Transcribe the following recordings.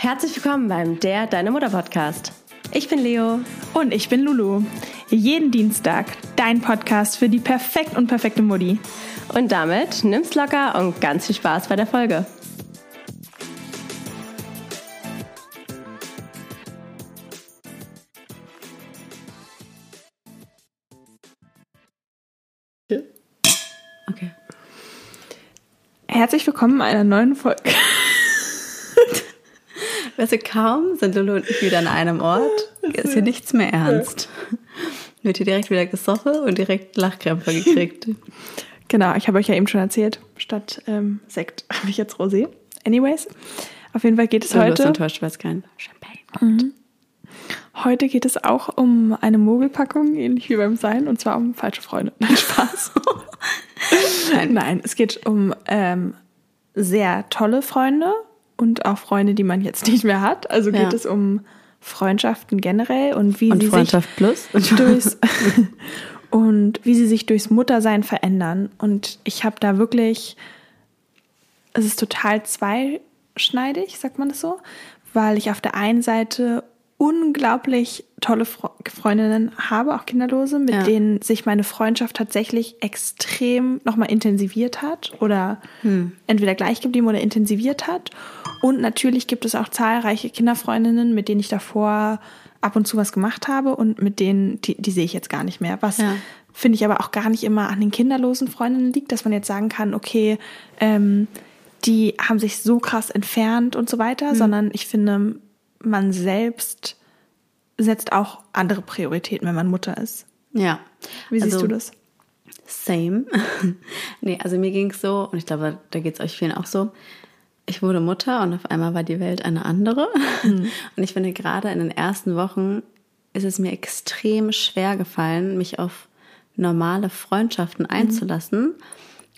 Herzlich willkommen beim Der Deine Mutter Podcast. Ich bin Leo. Und ich bin Lulu. Jeden Dienstag dein Podcast für die perfekt und perfekte Mutti. Und damit nimm's locker und ganz viel Spaß bei der Folge. Okay. Herzlich willkommen in einer neuen Folge. Weißt du, kaum sind Lulu und ich wieder an einem Ort, ist hier nichts mehr ernst. Wird hier direkt wieder gesoffen und direkt Lachkrämpfe gekriegt. Genau, ich habe euch ja eben schon erzählt, statt ähm, Sekt habe ich jetzt Rosé. Anyways, auf jeden Fall geht es Lulu heute. ist enttäuscht, weil es kein Champagne Mhm. Heute geht es auch um eine Mogelpackung, ähnlich wie beim Sein, und zwar um falsche Freunde. Nein, Spaß. Nein. Nein, es geht um ähm, sehr tolle Freunde und auch Freunde, die man jetzt nicht mehr hat. Also geht Ja. es um Freundschaften generell und wie Und sie Freundschaft plus. sich durchs und wie sie sich durchs Muttersein verändern. Und ich habe da wirklich, es ist total zweischneidig, sagt man das so, weil ich auf der einen Seite unglaublich tolle Fre Freundinnen habe, auch Kinderlose, mit Ja. denen sich meine Freundschaft tatsächlich extrem nochmal intensiviert hat oder entweder gleich geblieben oder intensiviert hat. Und natürlich gibt es auch zahlreiche Kinderfreundinnen, mit denen ich davor ab und zu was gemacht habe und mit denen, die, die sehe ich jetzt gar nicht mehr. Was Ja. finde ich aber auch gar nicht immer an den kinderlosen Freundinnen liegt, dass man jetzt sagen kann, okay, ähm, die haben sich so krass entfernt und so weiter, sondern ich finde, man selbst setzt auch andere Prioritäten, wenn man Mutter ist. Ja. Wie siehst Also, du das? Same. nee, also mir ging es so, und ich glaube, da geht es euch vielen auch so. Ich wurde Mutter und auf einmal war die Welt eine andere. Und ich finde, gerade in den ersten Wochen ist es mir extrem schwer gefallen, mich auf normale Freundschaften einzulassen.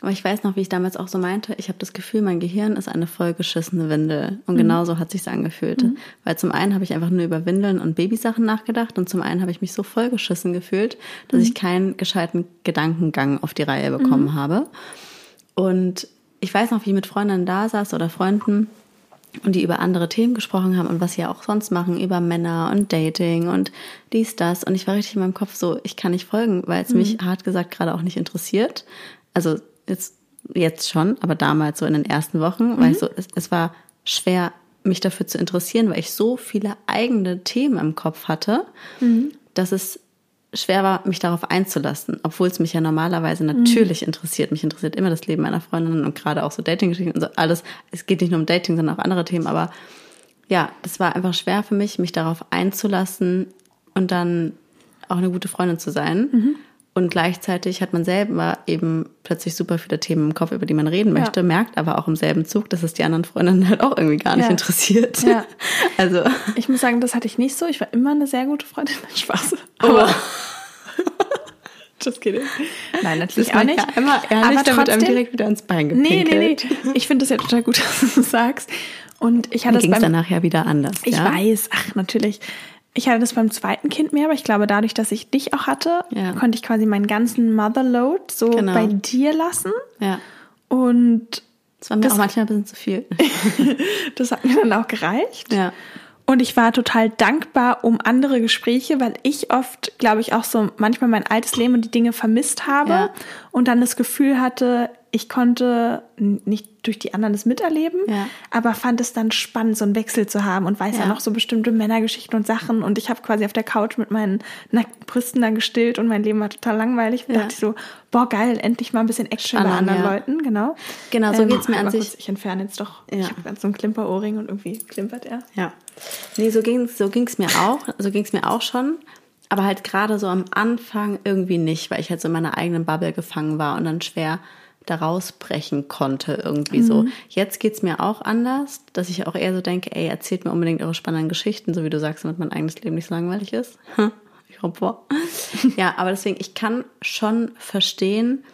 Aber ich weiß noch, wie ich damals auch so meinte, ich habe das Gefühl, mein Gehirn ist eine vollgeschissene Windel. Und genauso hat sich angefühlt. Weil zum einen habe ich einfach nur über Windeln und Babysachen nachgedacht und zum einen habe ich mich so vollgeschissen gefühlt, dass ich keinen gescheiten Gedankengang auf die Reihe bekommen habe. Und ich weiß noch, wie ich mit Freundinnen da saß oder Freunden und die über andere Themen gesprochen haben und was sie ja auch sonst machen, über Männer und Dating und dies, das. Und ich war richtig in meinem Kopf so, ich kann nicht folgen, weil es mich hart gesagt gerade auch nicht interessiert. Also jetzt, jetzt schon, aber damals so in den ersten Wochen, weil ich so, es, es war schwer, mich dafür zu interessieren, weil ich so viele eigene Themen im Kopf hatte, dass es schwer war, mich darauf einzulassen, obwohl es mich ja normalerweise natürlich interessiert. Mich interessiert immer das Leben meiner Freundinnen und gerade auch so Dating-Geschichten und so alles. Es geht nicht nur um Dating, sondern auch andere Themen, aber ja, das war einfach schwer für mich, mich darauf einzulassen und dann auch eine gute Freundin zu sein. Und gleichzeitig hat man selber eben plötzlich super viele Themen im Kopf, über die man reden möchte, Ja. merkt aber auch im selben Zug, dass es die anderen Freundinnen halt auch irgendwie gar nicht Ja. interessiert. Ja. Also, Ich muss sagen, das hatte ich nicht so. Ich war immer eine sehr gute Freundin. Spaß. Aber. Just kidding. Nein, natürlich auch nicht. einmal ehrlich, Aber damit einem trotzdem- direkt wieder ins Bein Nee, gepinkelt. nee, nee. Ich finde das ja total gut, dass du sagst. Und ich hatte es ging es beim danach ja wieder anders. Ich ja? weiß, ach natürlich. Ich hatte das beim zweiten Kind mehr, aber ich glaube, dadurch, dass ich dich auch hatte, Ja. konnte ich quasi meinen ganzen Motherload so Genau. bei dir lassen. Ja. Und Das war mir Das- auch manchmal ein bisschen zu viel. das hat mir dann auch gereicht. ja. Und ich war total dankbar um andere Gespräche, weil ich oft, glaube ich, auch so manchmal mein altes Leben und die Dinge vermisst habe Ja. und dann das Gefühl hatte, ich konnte nicht durch die anderen das miterleben, Ja. aber fand es dann spannend, so einen Wechsel zu haben und weiß ja, Ja. noch so bestimmte Männergeschichten und Sachen. Und ich habe quasi auf der Couch mit meinen nackten Brüsten dann gestillt und mein Leben war total langweilig. Da Ja. dachte ich so, boah, geil, endlich mal ein bisschen Action bei Spannend, anderen ja. Leuten, genau. Genau, so geht's mir an sich. Kurz, ich entferne jetzt doch. Ich habe ganz so ein Klimperohrring und irgendwie klimpert er. Ja. Nee, so ging es so ging's mir auch. So ging es mir auch schon. Aber halt gerade so am Anfang irgendwie nicht, weil ich halt so in meiner eigenen Bubble gefangen war und dann schwer da rausbrechen konnte irgendwie so. Jetzt geht's mir auch anders, dass ich auch eher so denke, ey, erzählt mir unbedingt eure spannenden Geschichten, so wie du sagst, damit mein eigenes Leben nicht so langweilig ist. Ich hoffe. Ja, aber deswegen, ich kann schon verstehen,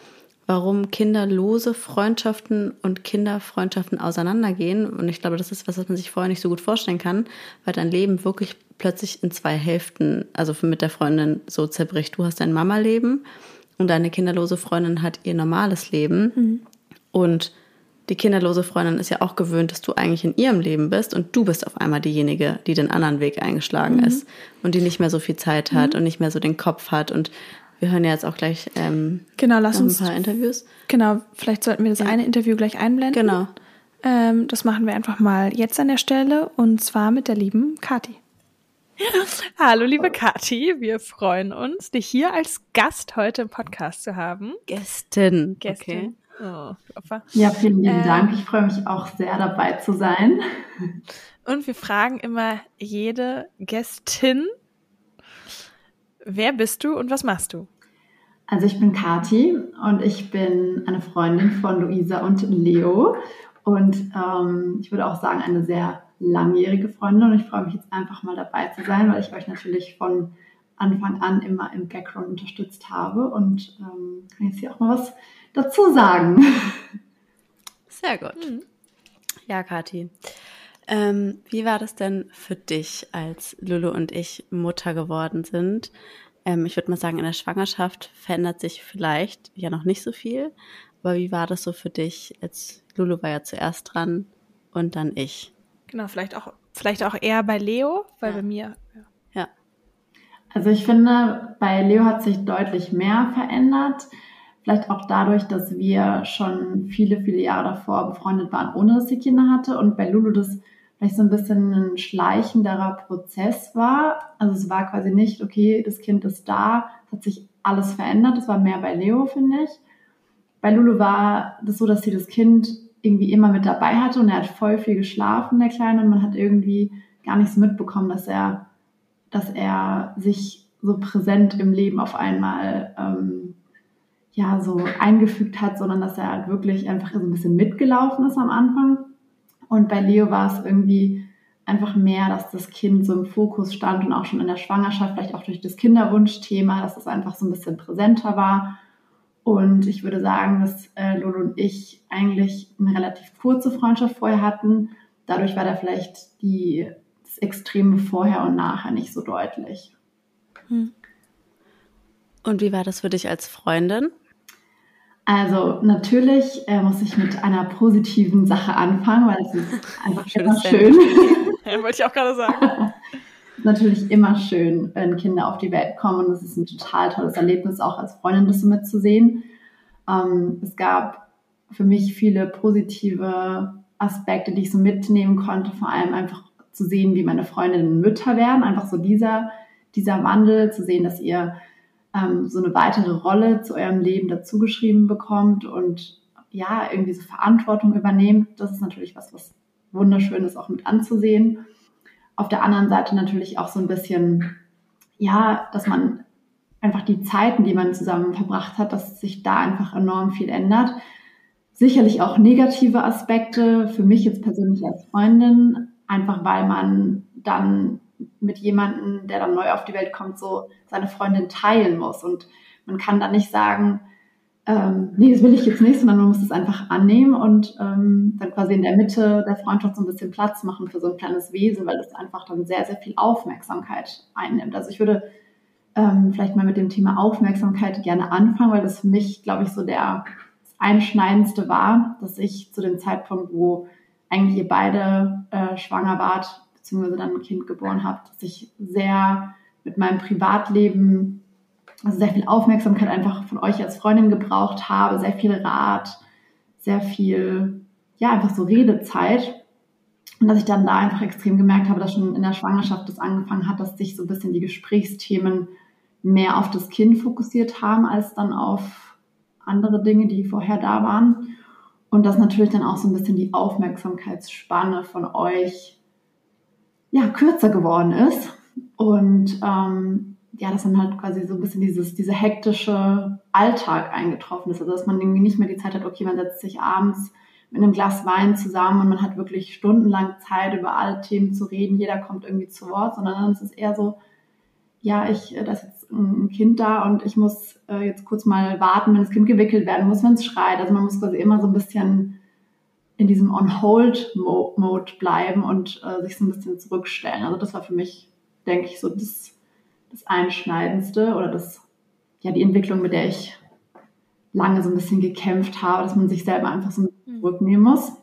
warum kinderlose Freundschaften und Kinderfreundschaften auseinandergehen. Und ich glaube, das ist was, was man sich vorher nicht so gut vorstellen kann, weil dein Leben wirklich plötzlich in zwei Hälften, also mit der Freundin so zerbricht. Du hast dein Mama-Leben und deine kinderlose Freundin hat ihr normales Leben. Und die kinderlose Freundin ist ja auch gewöhnt, dass du eigentlich in ihrem Leben bist und du bist auf einmal diejenige, die den anderen Weg eingeschlagen mhm. ist und die nicht mehr so viel Zeit hat mhm. und nicht mehr so den Kopf hat und wir hören ja jetzt auch gleich ähm, genau, lass ein paar Interviews. Genau, vielleicht sollten wir das ja. eine Interview gleich einblenden. Genau. Ähm, das machen wir einfach mal jetzt an der Stelle und zwar mit der lieben Kati. Hallo, liebe Kati, wir freuen uns, dich hier als Gast heute im Podcast zu haben. Gästin. Gästin. Okay. Oh, ja, vielen lieben ähm, Dank. Ich freue mich auch sehr dabei zu sein. Und wir fragen immer jede Gästin, wer bist du und was machst du? Also ich bin Kati und ich bin eine Freundin von Luisa und Leo und ähm, ich würde auch sagen eine sehr langjährige Freundin und ich freue mich jetzt einfach mal dabei zu sein, weil ich euch natürlich von Anfang an immer im Background unterstützt habe und ähm, kann jetzt hier auch mal was dazu sagen. Sehr gut. Mhm. Ja, Kathi. Ähm, wie war das denn für dich, als Lulu und ich Mutter geworden sind? Ähm, ich würde mal sagen, in der Schwangerschaft verändert sich vielleicht ja noch nicht so viel. Aber wie war das so für dich? Jetzt Lulu war ja zuerst dran und dann ich. Genau, vielleicht auch, vielleicht auch eher bei Leo, weil ja. bei mir. Ja. ja. Also ich finde, bei Leo hat sich deutlich mehr verändert. Vielleicht auch dadurch, dass wir schon viele, viele Jahre davor befreundet waren, ohne dass sie Kinder hatte. Und bei Lulu das vielleicht so ein bisschen ein schleichenderer Prozess war. Also es war quasi nicht, okay, das Kind ist da, es hat sich alles verändert. Es war mehr bei Leo, finde ich. Bei Lulu war das so, dass sie das Kind irgendwie immer mit dabei hatte und er hat voll viel geschlafen, der Kleine, und man hat irgendwie gar nichts mitbekommen, dass er, dass er sich so präsent im Leben auf einmal ähm, ja so eingefügt hat, sondern dass er halt wirklich einfach so ein bisschen mitgelaufen ist am Anfang. Und bei Leo war es irgendwie einfach mehr, dass das Kind so im Fokus stand und auch schon in der Schwangerschaft, vielleicht auch durch das Kinderwunschthema, dass es einfach so ein bisschen präsenter war. Und ich würde sagen, dass äh, Lolo und ich eigentlich eine relativ kurze Freundschaft vorher hatten. Dadurch war da vielleicht die, das Extreme vorher und nachher nicht so deutlich. Hm. Und wie war das für dich als Freundin? Also natürlich äh, muss ich mit einer positiven Sache anfangen, weil es ist einfach immer schön. ja, wollte ich auch gerade sagen. natürlich immer schön, wenn Kinder auf die Welt kommen und es ist ein total tolles Erlebnis, auch als Freundin das so mitzusehen. Ähm, es gab für mich viele positive Aspekte, die ich so mitnehmen konnte, vor allem einfach zu sehen, wie meine Freundinnen Mütter werden, einfach so dieser, dieser Wandel, zu sehen, dass ihr ähm, so eine weitere Rolle zu eurem Leben dazugeschrieben bekommt und ja, irgendwie so Verantwortung übernehmt. Das ist natürlich was, was wunderschön ist, auch mit anzusehen. Auf der anderen Seite natürlich auch so ein bisschen, ja, dass man einfach die Zeiten, die man zusammen verbracht hat, dass sich da einfach enorm viel ändert. Sicherlich auch negative Aspekte für mich jetzt persönlich als Freundin, einfach weil man dann mit jemandem, der dann neu auf die Welt kommt, so seine Freundin teilen muss. Und man kann dann nicht sagen, ähm, nee, das will ich jetzt nicht, sondern man muss es einfach annehmen und ähm, dann quasi in der Mitte der Freundschaft so ein bisschen Platz machen für so ein kleines Wesen, weil das einfach dann sehr, sehr viel Aufmerksamkeit einnimmt. Also ich würde ähm, vielleicht mal mit dem Thema Aufmerksamkeit gerne anfangen, weil das für mich, glaube ich, so der Einschneidendste war, dass ich zu dem Zeitpunkt, wo eigentlich ihr beide äh, schwanger wart, beziehungsweise dann ein Kind geboren habe, dass ich sehr mit meinem Privatleben, also sehr viel Aufmerksamkeit einfach von euch als Freundin gebraucht habe, sehr viel Rat, sehr viel, ja, einfach so Redezeit. Und dass ich dann da einfach extrem gemerkt habe, dass schon in der Schwangerschaft das angefangen hat, dass sich so ein bisschen die Gesprächsthemen mehr auf das Kind fokussiert haben, als dann auf andere Dinge, die vorher da waren. Und dass natürlich dann auch so ein bisschen die Aufmerksamkeitsspanne von euch ja, kürzer geworden ist. Und ähm, ja, dass dann halt quasi so ein bisschen dieses, dieser hektische Alltag eingetroffen ist. Also dass man irgendwie nicht mehr die Zeit hat, okay, man setzt sich abends mit einem Glas Wein zusammen und man hat wirklich stundenlang Zeit, über alle Themen zu reden. Jeder kommt irgendwie zu Wort, sondern dann ist es eher so, ja, ich, äh, da ist jetzt ein Kind da und ich muss äh, jetzt kurz mal warten, wenn das Kind gewickelt werden muss, wenn es schreit. Also man muss quasi immer so ein bisschen in diesem On-Hold-Mode bleiben und äh, sich so ein bisschen zurückstellen. Also das war für mich, denke ich, so das, das Einschneidendste oder das, ja, die Entwicklung, mit der ich lange so ein bisschen gekämpft habe, dass man sich selber einfach so mhm. zurücknehmen muss.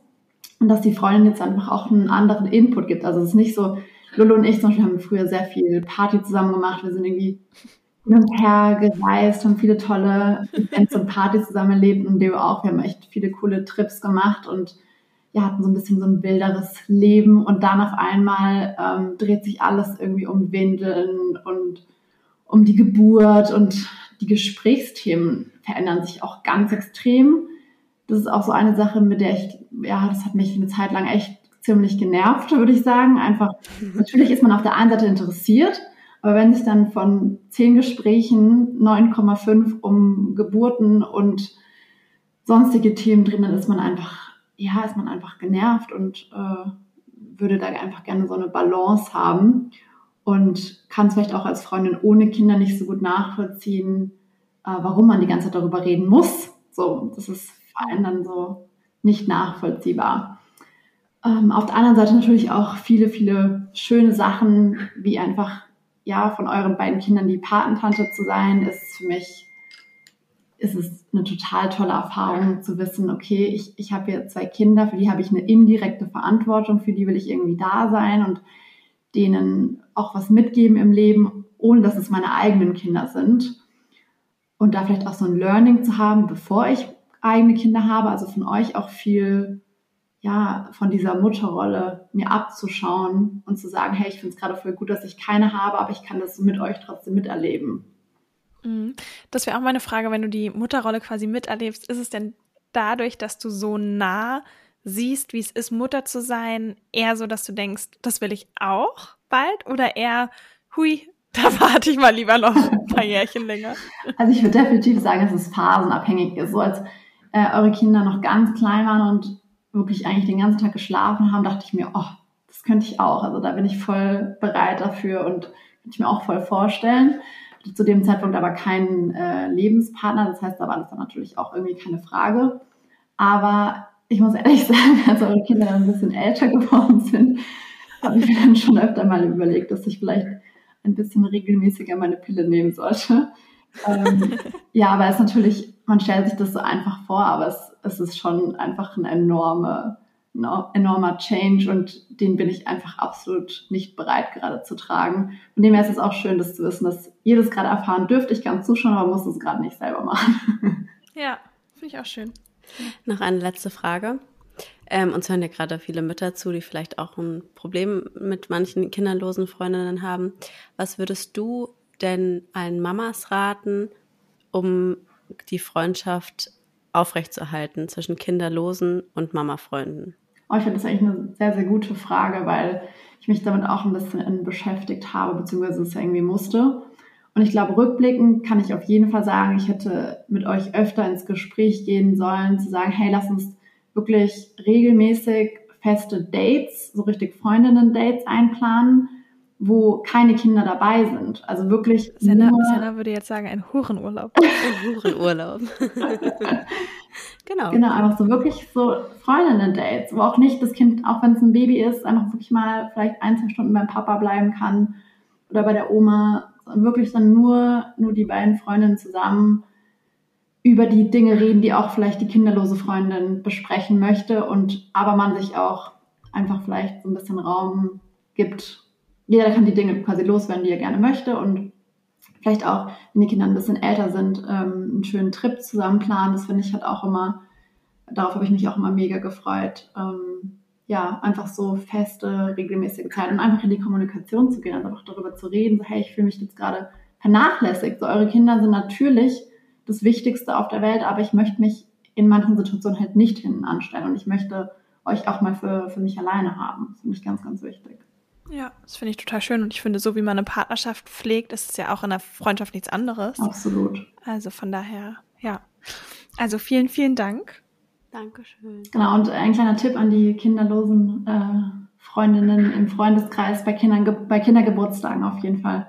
Und dass die Freundin jetzt einfach auch einen anderen Input gibt. Also es ist nicht so, Lulu und ich zum Beispiel haben früher sehr viel Party zusammen gemacht. Wir sind irgendwie hin und her gereist, haben viele tolle Events und Partys zusammen erlebt und Leo auch. Wir haben echt viele coole Trips gemacht und ja, hatten so ein bisschen so ein wilderes Leben und dann auf einmal ähm, dreht sich alles irgendwie um Windeln und um die Geburt und die Gesprächsthemen verändern sich auch ganz extrem. Das ist auch so eine Sache, mit der ich, ja, das hat mich eine Zeit lang echt ziemlich genervt, würde ich sagen. Einfach, natürlich ist man auf der einen Seite interessiert, aber wenn sich dann von zehn Gesprächen 9,5 um Geburten und sonstige Themen drin, dann ist man einfach, ja, ist man einfach genervt und äh, würde da einfach gerne so eine Balance haben und kann es vielleicht auch als Freundin ohne Kinder nicht so gut nachvollziehen, äh, warum man die ganze Zeit darüber reden muss. So, das ist vor allem dann so nicht nachvollziehbar. Ähm, auf der anderen Seite natürlich auch viele, viele schöne Sachen, wie einfach ja, von euren beiden Kindern die Patentante zu sein, ist für mich, ist es eine total tolle Erfahrung zu wissen, okay, ich, ich habe hier zwei Kinder, für die habe ich eine indirekte Verantwortung, für die will ich irgendwie da sein und denen auch was mitgeben im Leben, ohne dass es meine eigenen Kinder sind. Und da vielleicht auch so ein Learning zu haben, bevor ich eigene Kinder habe, also von euch auch viel ja, von dieser Mutterrolle mir abzuschauen und zu sagen, hey, ich finde es gerade voll gut, dass ich keine habe, aber ich kann das mit euch trotzdem miterleben. Mhm. Das wäre auch meine Frage, wenn du die Mutterrolle quasi miterlebst, ist es denn dadurch, dass du so nah siehst, wie es ist, Mutter zu sein, eher so, dass du denkst, das will ich auch bald oder eher, hui, da warte ich mal lieber noch ein paar Jährchen länger? Also ich würde definitiv sagen, dass es phasenabhängig ist. So als äh, eure Kinder noch ganz klein waren und wirklich eigentlich den ganzen Tag geschlafen haben, dachte ich mir, oh, das könnte ich auch. Also da bin ich voll bereit dafür und könnte ich mir auch voll vorstellen. Zu dem Zeitpunkt aber keinen äh, Lebenspartner, das heißt, da war das dann natürlich auch irgendwie keine Frage. Aber ich muss ehrlich sagen, als eure Kinder dann ein bisschen älter geworden sind, habe ich mir dann schon öfter mal überlegt, dass ich vielleicht ein bisschen regelmäßiger meine Pille nehmen sollte. ähm, ja, aber es ist natürlich, man stellt sich das so einfach vor, aber es es ist schon einfach ein enorme, ein enormer Change und den bin ich einfach absolut nicht bereit gerade zu tragen. Von dem her ist es auch schön, das zu wissen, dass ihr das gerade erfahren dürft. Ich kann zuschauen, aber muss es gerade nicht selber machen. Ja, finde ich auch schön. Noch eine letzte Frage. Ähm, uns hören ja gerade viele Mütter zu, die vielleicht auch ein Problem mit manchen kinderlosen Freundinnen haben. Was würdest du denn allen Mamas raten, um die Freundschaft aufrechtzuerhalten zwischen Kinderlosen und Mamafreunden? Oh, ich finde das eigentlich eine sehr, sehr gute Frage, weil ich mich damit auch ein bisschen beschäftigt habe, beziehungsweise es irgendwie musste. Und ich glaube, rückblickend kann ich auf jeden Fall sagen, ich hätte mit euch öfter ins Gespräch gehen sollen, zu sagen, hey, lass uns wirklich regelmäßig feste Dates, so richtig Freundinnen-Dates einplanen wo keine Kinder dabei sind. Also wirklich. Senna, nur Senna würde jetzt sagen, ein Hurenurlaub. ein Hurenurlaub. genau. Genau, einfach so wirklich so Freundinnen-Dates, wo auch nicht das Kind, auch wenn es ein Baby ist, einfach wirklich mal vielleicht ein, zwei Stunden beim Papa bleiben kann oder bei der Oma. Wirklich dann nur, nur die beiden Freundinnen zusammen über die Dinge reden, die auch vielleicht die kinderlose Freundin besprechen möchte und aber man sich auch einfach vielleicht so ein bisschen Raum gibt, jeder kann die Dinge quasi loswerden, die er gerne möchte und vielleicht auch, wenn die Kinder ein bisschen älter sind, ähm, einen schönen Trip zusammen planen. Das finde ich halt auch immer, darauf habe ich mich auch immer mega gefreut. Ähm, ja, einfach so feste, regelmäßige Zeit und einfach in die Kommunikation zu gehen, einfach darüber zu reden, so, hey, ich fühle mich jetzt gerade vernachlässigt. So, eure Kinder sind natürlich das Wichtigste auf der Welt, aber ich möchte mich in manchen Situationen halt nicht hinten anstellen und ich möchte euch auch mal für, für mich alleine haben. Das finde ich ganz, ganz wichtig. Ja, das finde ich total schön. Und ich finde, so wie man eine Partnerschaft pflegt, ist es ja auch in der Freundschaft nichts anderes. Absolut. Also von daher, ja. Also vielen, vielen Dank. Dankeschön. Genau, und ein kleiner Tipp an die kinderlosen äh, Freundinnen im Freundeskreis bei, Kindern, bei Kindergeburtstagen auf jeden Fall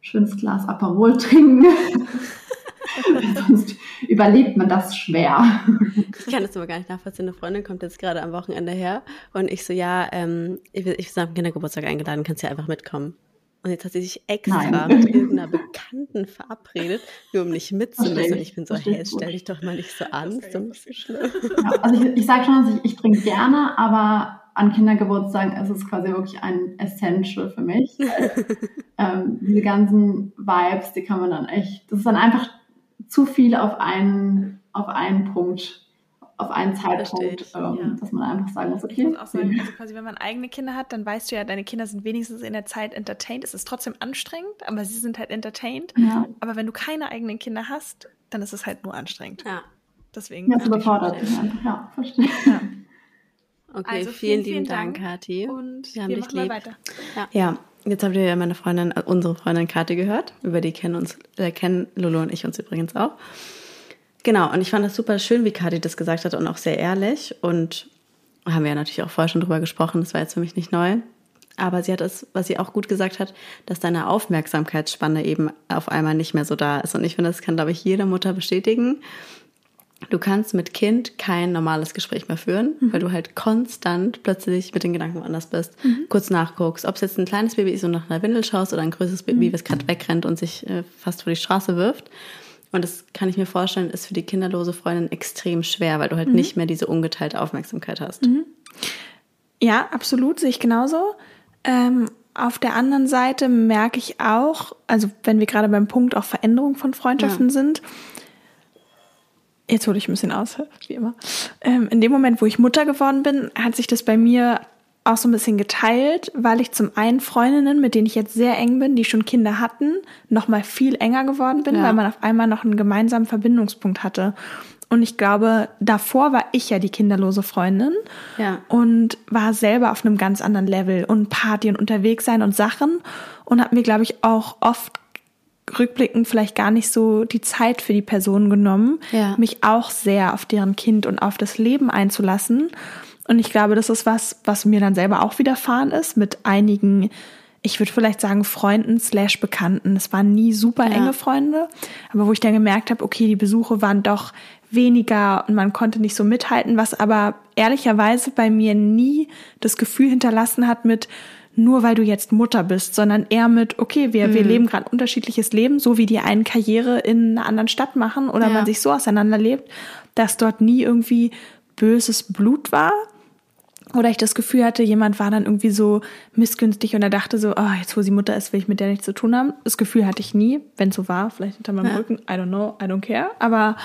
schönes Glas Aperol trinken. Sonst überlebt man das schwer. Ich kann das aber gar nicht nachvollziehen. Eine Freundin kommt jetzt gerade am Wochenende her und ich so, ja, ähm, ich, ich bin am Kindergeburtstag eingeladen, kannst ja einfach mitkommen. Und jetzt hat sie sich extra Nein. mit irgendeiner Bekannten verabredet, nur um nicht mitzumischen. Und ich bin so, hey, stell dich doch mal nicht so an, ist doch nicht so schlimm. Ja, also ich, ich sage schon, ich, ich trinke gerne, aber an Kindergeburtstagen ist es quasi wirklich ein Essential für mich. ähm, diese ganzen Vibes, die kann man dann echt, das ist dann einfach zu viel auf einen, auf einen Punkt auf einen Zeitpunkt, ähm, ja. dass man einfach sagen muss, okay. Ich muss auch sagen, also quasi, wenn man eigene Kinder hat, dann weißt du ja, deine Kinder sind wenigstens in der Zeit entertained. Es ist trotzdem anstrengend, aber sie sind halt entertained. Ja. Aber wenn du keine eigenen Kinder hast, dann ist es halt nur anstrengend. Ja. Deswegen. Ja, überfordert. Ja, verstehe. Ja. Okay, also vielen, vielen lieben Dank, Kathi. Und wir, haben wir dich lieb. weiter. Ja. ja. Jetzt habt ihr ja meine Freundin, unsere Freundin Kathi gehört. Über die kennen uns, äh, kennen Lolo und ich uns übrigens auch. Genau, und ich fand das super schön, wie Kati das gesagt hat und auch sehr ehrlich. Und haben wir ja natürlich auch vorher schon drüber gesprochen, das war jetzt für mich nicht neu. Aber sie hat es, was sie auch gut gesagt hat, dass deine Aufmerksamkeitsspanne eben auf einmal nicht mehr so da ist. Und ich finde, das kann, glaube ich, jede Mutter bestätigen. Du kannst mit Kind kein normales Gespräch mehr führen, mhm. weil du halt konstant plötzlich mit den Gedanken woanders bist, mhm. kurz nachguckst, ob es jetzt ein kleines Baby ist und nach einer Windel schaust oder ein größeres Baby, mhm. was gerade wegrennt und sich äh, fast vor die Straße wirft. Und das kann ich mir vorstellen, ist für die kinderlose Freundin extrem schwer, weil du halt mhm. nicht mehr diese ungeteilte Aufmerksamkeit hast. Mhm. Ja, absolut, sehe ich genauso. Ähm, auf der anderen Seite merke ich auch, also wenn wir gerade beim Punkt auch Veränderung von Freundschaften ja. sind, jetzt hole ich ein bisschen aus, wie immer. Ähm, in dem Moment, wo ich Mutter geworden bin, hat sich das bei mir auch so ein bisschen geteilt, weil ich zum einen Freundinnen, mit denen ich jetzt sehr eng bin, die schon Kinder hatten, noch mal viel enger geworden bin, ja. weil man auf einmal noch einen gemeinsamen Verbindungspunkt hatte. Und ich glaube, davor war ich ja die kinderlose Freundin ja. und war selber auf einem ganz anderen Level und Party und unterwegs sein und Sachen und habe mir, glaube ich, auch oft rückblickend vielleicht gar nicht so die Zeit für die Person genommen, ja. mich auch sehr auf deren Kind und auf das Leben einzulassen. Und ich glaube, das ist was, was mir dann selber auch widerfahren ist mit einigen, ich würde vielleicht sagen, Freunden slash Bekannten. Es waren nie super enge ja. Freunde, aber wo ich dann gemerkt habe, okay, die Besuche waren doch weniger und man konnte nicht so mithalten, was aber ehrlicherweise bei mir nie das Gefühl hinterlassen hat mit, nur weil du jetzt Mutter bist, sondern eher mit, okay, wir, mhm. wir leben gerade unterschiedliches Leben, so wie die einen Karriere in einer anderen Stadt machen oder ja. man sich so auseinanderlebt, dass dort nie irgendwie böses Blut war, oder ich das Gefühl hatte, jemand war dann irgendwie so missgünstig und er dachte so, oh, jetzt wo sie Mutter ist, will ich mit der nichts zu tun haben. Das Gefühl hatte ich nie, wenn es so war, vielleicht hinter meinem ja. Rücken, I don't know, I don't care. Aber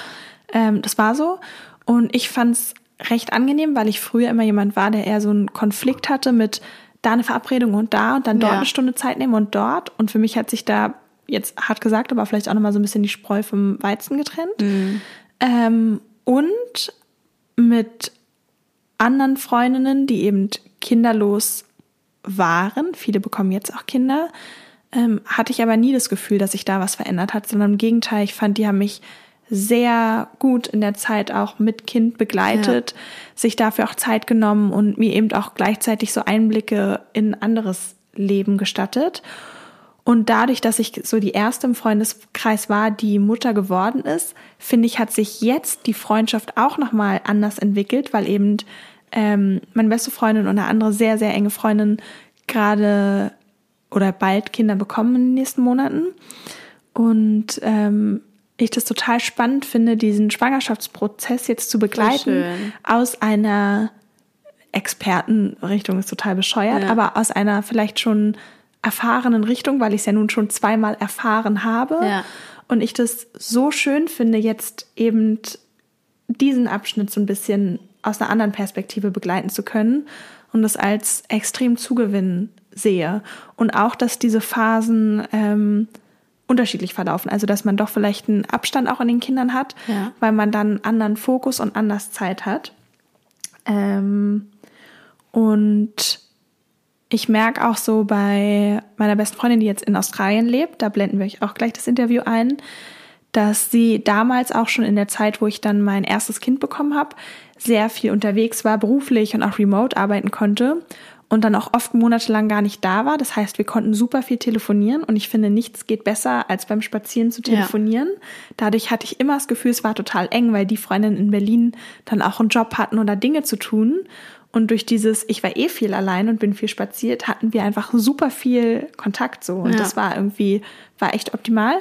ähm, das war so. Und ich fand es recht angenehm, weil ich früher immer jemand war, der eher so einen Konflikt hatte mit da eine Verabredung und da und dann dort ja. eine Stunde Zeit nehmen und dort. Und für mich hat sich da jetzt hart gesagt, aber vielleicht auch nochmal so ein bisschen die Spreu vom Weizen getrennt. Mhm. Ähm, und mit anderen Freundinnen, die eben kinderlos waren, viele bekommen jetzt auch Kinder, ähm, hatte ich aber nie das Gefühl, dass sich da was verändert hat, sondern im Gegenteil, ich fand, die haben mich sehr gut in der Zeit auch mit Kind begleitet, ja. sich dafür auch Zeit genommen und mir eben auch gleichzeitig so Einblicke in anderes Leben gestattet. Und dadurch, dass ich so die erste im Freundeskreis war, die Mutter geworden ist, finde ich, hat sich jetzt die Freundschaft auch nochmal anders entwickelt, weil eben ähm, meine beste Freundin und eine andere sehr, sehr enge Freundin gerade oder bald Kinder bekommen in den nächsten Monaten. Und ähm, ich das total spannend finde, diesen Schwangerschaftsprozess jetzt zu begleiten aus einer Expertenrichtung ist total bescheuert, ja. aber aus einer vielleicht schon erfahrenen Richtung, weil ich es ja nun schon zweimal erfahren habe. Ja. Und ich das so schön finde, jetzt eben diesen Abschnitt so ein bisschen aus einer anderen Perspektive begleiten zu können und das als extrem Zugewinn sehe. Und auch, dass diese Phasen ähm, unterschiedlich verlaufen. Also, dass man doch vielleicht einen Abstand auch in den Kindern hat, ja. weil man dann anderen Fokus und anders Zeit hat. Ähm, und ich merke auch so bei meiner besten Freundin, die jetzt in Australien lebt, da blenden wir euch auch gleich das Interview ein, dass sie damals auch schon in der Zeit, wo ich dann mein erstes Kind bekommen habe, sehr viel unterwegs war, beruflich und auch remote arbeiten konnte und dann auch oft monatelang gar nicht da war. Das heißt, wir konnten super viel telefonieren und ich finde, nichts geht besser, als beim Spazieren zu telefonieren. Ja. Dadurch hatte ich immer das Gefühl, es war total eng, weil die Freundinnen in Berlin dann auch einen Job hatten oder Dinge zu tun. Und durch dieses, ich war eh viel allein und bin viel spaziert, hatten wir einfach super viel Kontakt so. Und ja. das war irgendwie, war echt optimal.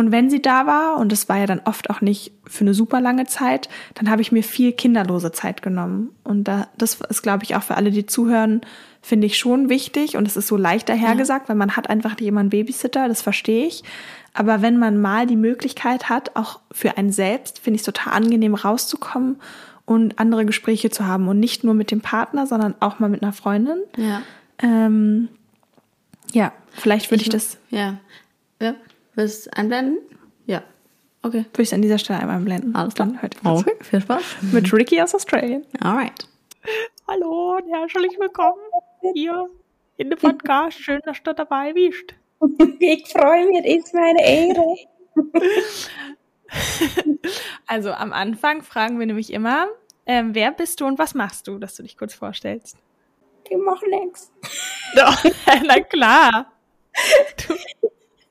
Und wenn sie da war, und das war ja dann oft auch nicht für eine super lange Zeit, dann habe ich mir viel kinderlose Zeit genommen. Und da, das ist, glaube ich, auch für alle, die zuhören, finde ich schon wichtig. Und es ist so leicht dahergesagt, ja. weil man hat einfach nicht immer einen Babysitter, das verstehe ich. Aber wenn man mal die Möglichkeit hat, auch für einen selbst, finde ich es total angenehm rauszukommen und andere Gespräche zu haben und nicht nur mit dem Partner, sondern auch mal mit einer Freundin. Ja. Ähm, ja, vielleicht würde ich, ich, das. Ja. Ja. Willst du einblenden? Ja. Okay. Würde ich an dieser Stelle einmal blenden. Alles klar. Dann hört okay, viel Spaß. Mit Ricky aus Australien. Alright. Hallo und herzlich willkommen hier in dem Podcast. Schön, dass du dabei bist. Ich freue mich, das ist meine Ehre. Also am Anfang fragen wir nämlich immer, ähm, wer bist du und was machst du, dass du dich kurz vorstellst? Ich mache nichts. Doch, na klar.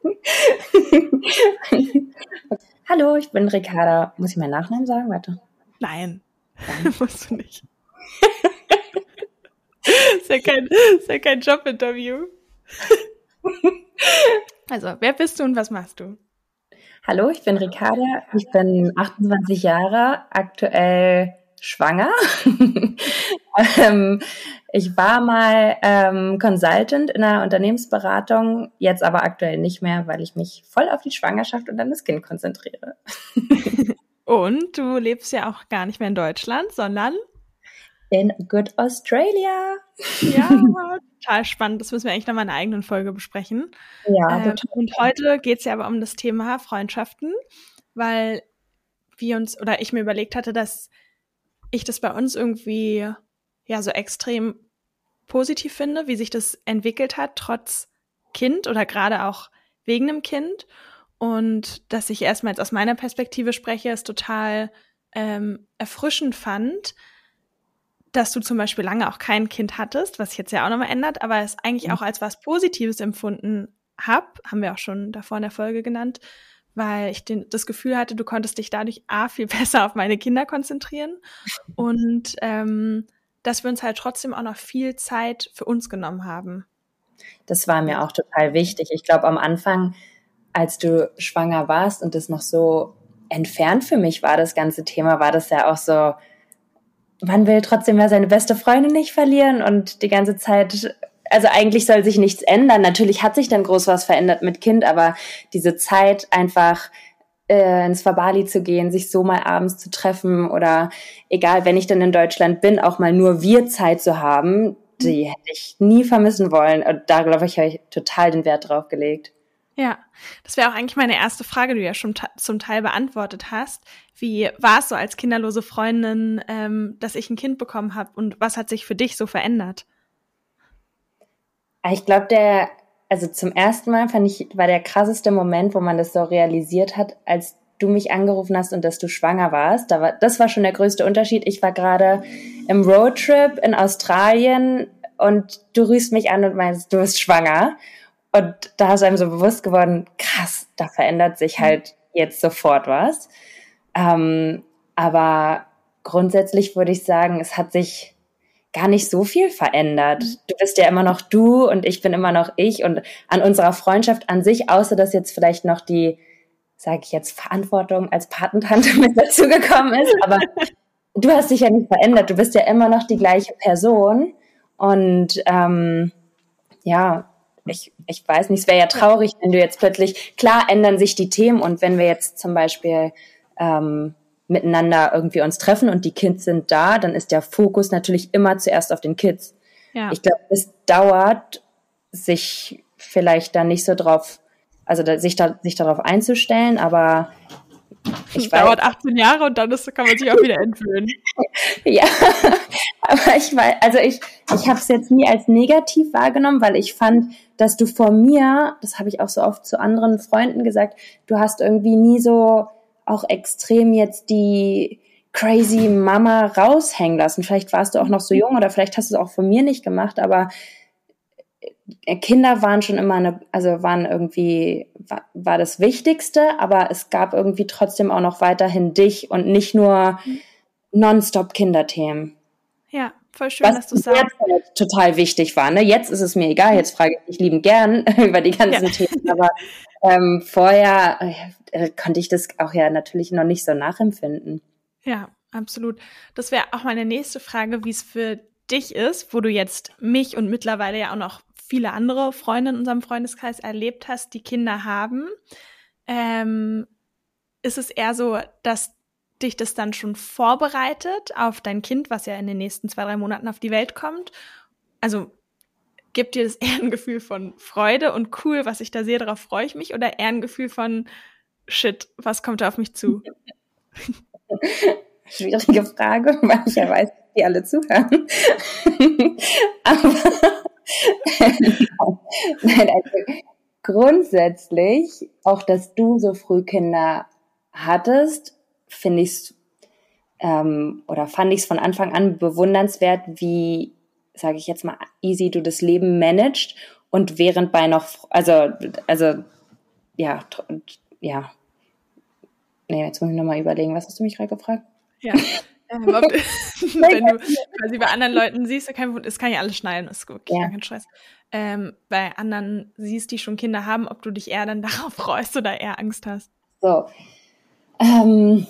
Hallo, ich bin Ricarda. Muss ich meinen Nachnamen sagen? Warte. Nein, Nein. musst du nicht. ist, ja kein, ist ja kein Jobinterview. also, wer bist du und was machst du? Hallo, ich bin Ricarda. Ich bin 28 Jahre, aktuell schwanger. ähm, ich war mal ähm, Consultant in einer Unternehmensberatung, jetzt aber aktuell nicht mehr, weil ich mich voll auf die Schwangerschaft und dann das Kind konzentriere. und du lebst ja auch gar nicht mehr in Deutschland, sondern in Good Australia. Ja, total spannend. Das müssen wir eigentlich nochmal in einer eigenen Folge besprechen. Ja, ähm, Und heute geht es ja aber um das Thema Freundschaften, weil wir uns oder ich mir überlegt hatte, dass ich das bei uns irgendwie ja so extrem positiv finde, wie sich das entwickelt hat, trotz Kind oder gerade auch wegen einem Kind. Und dass ich erstmal jetzt aus meiner Perspektive spreche, es total ähm, erfrischend fand, dass du zum Beispiel lange auch kein Kind hattest, was sich jetzt ja auch nochmal ändert, aber es eigentlich mhm. auch als was Positives empfunden hab, haben wir auch schon davor in der Folge genannt, weil ich den, das Gefühl hatte, du konntest dich dadurch A, viel besser auf meine Kinder konzentrieren und ähm, dass wir uns halt trotzdem auch noch viel Zeit für uns genommen haben. Das war mir auch total wichtig. Ich glaube, am Anfang, als du schwanger warst und das noch so entfernt für mich war, das ganze Thema, war das ja auch so, man will trotzdem ja seine beste Freundin nicht verlieren und die ganze Zeit, also eigentlich soll sich nichts ändern. Natürlich hat sich dann groß was verändert mit Kind, aber diese Zeit einfach äh, ins Verbali zu gehen, sich so mal abends zu treffen oder egal, wenn ich dann in Deutschland bin, auch mal nur wir Zeit zu haben, die hätte ich nie vermissen wollen. Und da, glaube ich, habe ich total den Wert drauf gelegt. Ja, das wäre auch eigentlich meine erste Frage, die du ja schon zum Teil beantwortet hast. Wie war es so als kinderlose Freundin, ähm, dass ich ein Kind bekommen habe und was hat sich für dich so verändert? Ich glaube, der, also zum ersten Mal fand ich, war der krasseste Moment, wo man das so realisiert hat, als du mich angerufen hast und dass du schwanger warst. Da war, das war schon der größte Unterschied. Ich war gerade im Roadtrip in Australien und du rührst mich an und meinst, du bist schwanger. Und da ist einem so bewusst geworden, krass, da verändert sich halt jetzt sofort was. Ähm, aber grundsätzlich würde ich sagen, es hat sich gar nicht so viel verändert. Du bist ja immer noch du und ich bin immer noch ich und an unserer Freundschaft an sich, außer dass jetzt vielleicht noch die, sage ich jetzt, Verantwortung als Patentante mit dazugekommen ist, aber du hast dich ja nicht verändert. Du bist ja immer noch die gleiche Person und ähm, ja, ich, ich weiß nicht, es wäre ja traurig, wenn du jetzt plötzlich, klar ändern sich die Themen und wenn wir jetzt zum Beispiel ähm, miteinander irgendwie uns treffen und die Kids sind da, dann ist der Fokus natürlich immer zuerst auf den Kids. Ja. Ich glaube, es dauert, sich vielleicht da nicht so drauf, also da, sich, da, sich darauf einzustellen, aber ich weiß, dauert 18 Jahre und dann ist, kann man sich auch wieder entwöhnen. ja, aber ich weiß, also ich, ich habe es jetzt nie als negativ wahrgenommen, weil ich fand, dass du vor mir, das habe ich auch so oft zu anderen Freunden gesagt, du hast irgendwie nie so auch extrem jetzt die crazy Mama raushängen lassen. Vielleicht warst du auch noch so jung oder vielleicht hast du es auch von mir nicht gemacht, aber äh, Kinder waren schon immer eine, also waren irgendwie, war, war das Wichtigste, aber es gab irgendwie trotzdem auch noch weiterhin dich und nicht nur nonstop Kinderthemen. Ja, voll schön, was dass du sagst. Halt total wichtig war. Ne? Jetzt ist es mir egal, jetzt frage ich dich lieben gern über die ganzen ja. Themen, aber ähm, vorher äh, konnte ich das auch ja natürlich noch nicht so nachempfinden. Ja, absolut. Das wäre auch meine nächste Frage, wie es für dich ist, wo du jetzt mich und mittlerweile ja auch noch viele andere Freunde in unserem Freundeskreis erlebt hast, die Kinder haben. Ähm, ist es eher so, dass dich das dann schon vorbereitet auf dein Kind, was ja in den nächsten zwei, drei Monaten auf die Welt kommt? Also gibt dir das eher ein Gefühl von Freude und cool, was ich da sehe, darauf freue ich mich, oder eher ein Gefühl von shit, was kommt da auf mich zu? Schwierige Frage, weil ich ja weiß, die alle zuhören. Aber nein, also grundsätzlich, auch dass du so früh Kinder hattest, finde ich ähm, oder fand ich es von Anfang an bewundernswert, wie, sage ich jetzt mal, easy du das Leben managst und während bei noch, also, also, ja, ja. Nee, jetzt muss ich nochmal überlegen, was hast du mich gerade gefragt? Ja. Ähm, ob, wenn du quasi bei anderen Leuten siehst, kein, das kann ja alles schneiden, ist wirklich ja. kein Stress. Ähm, bei anderen siehst, die schon Kinder haben, ob du dich eher dann darauf freust oder eher Angst hast. So, ähm,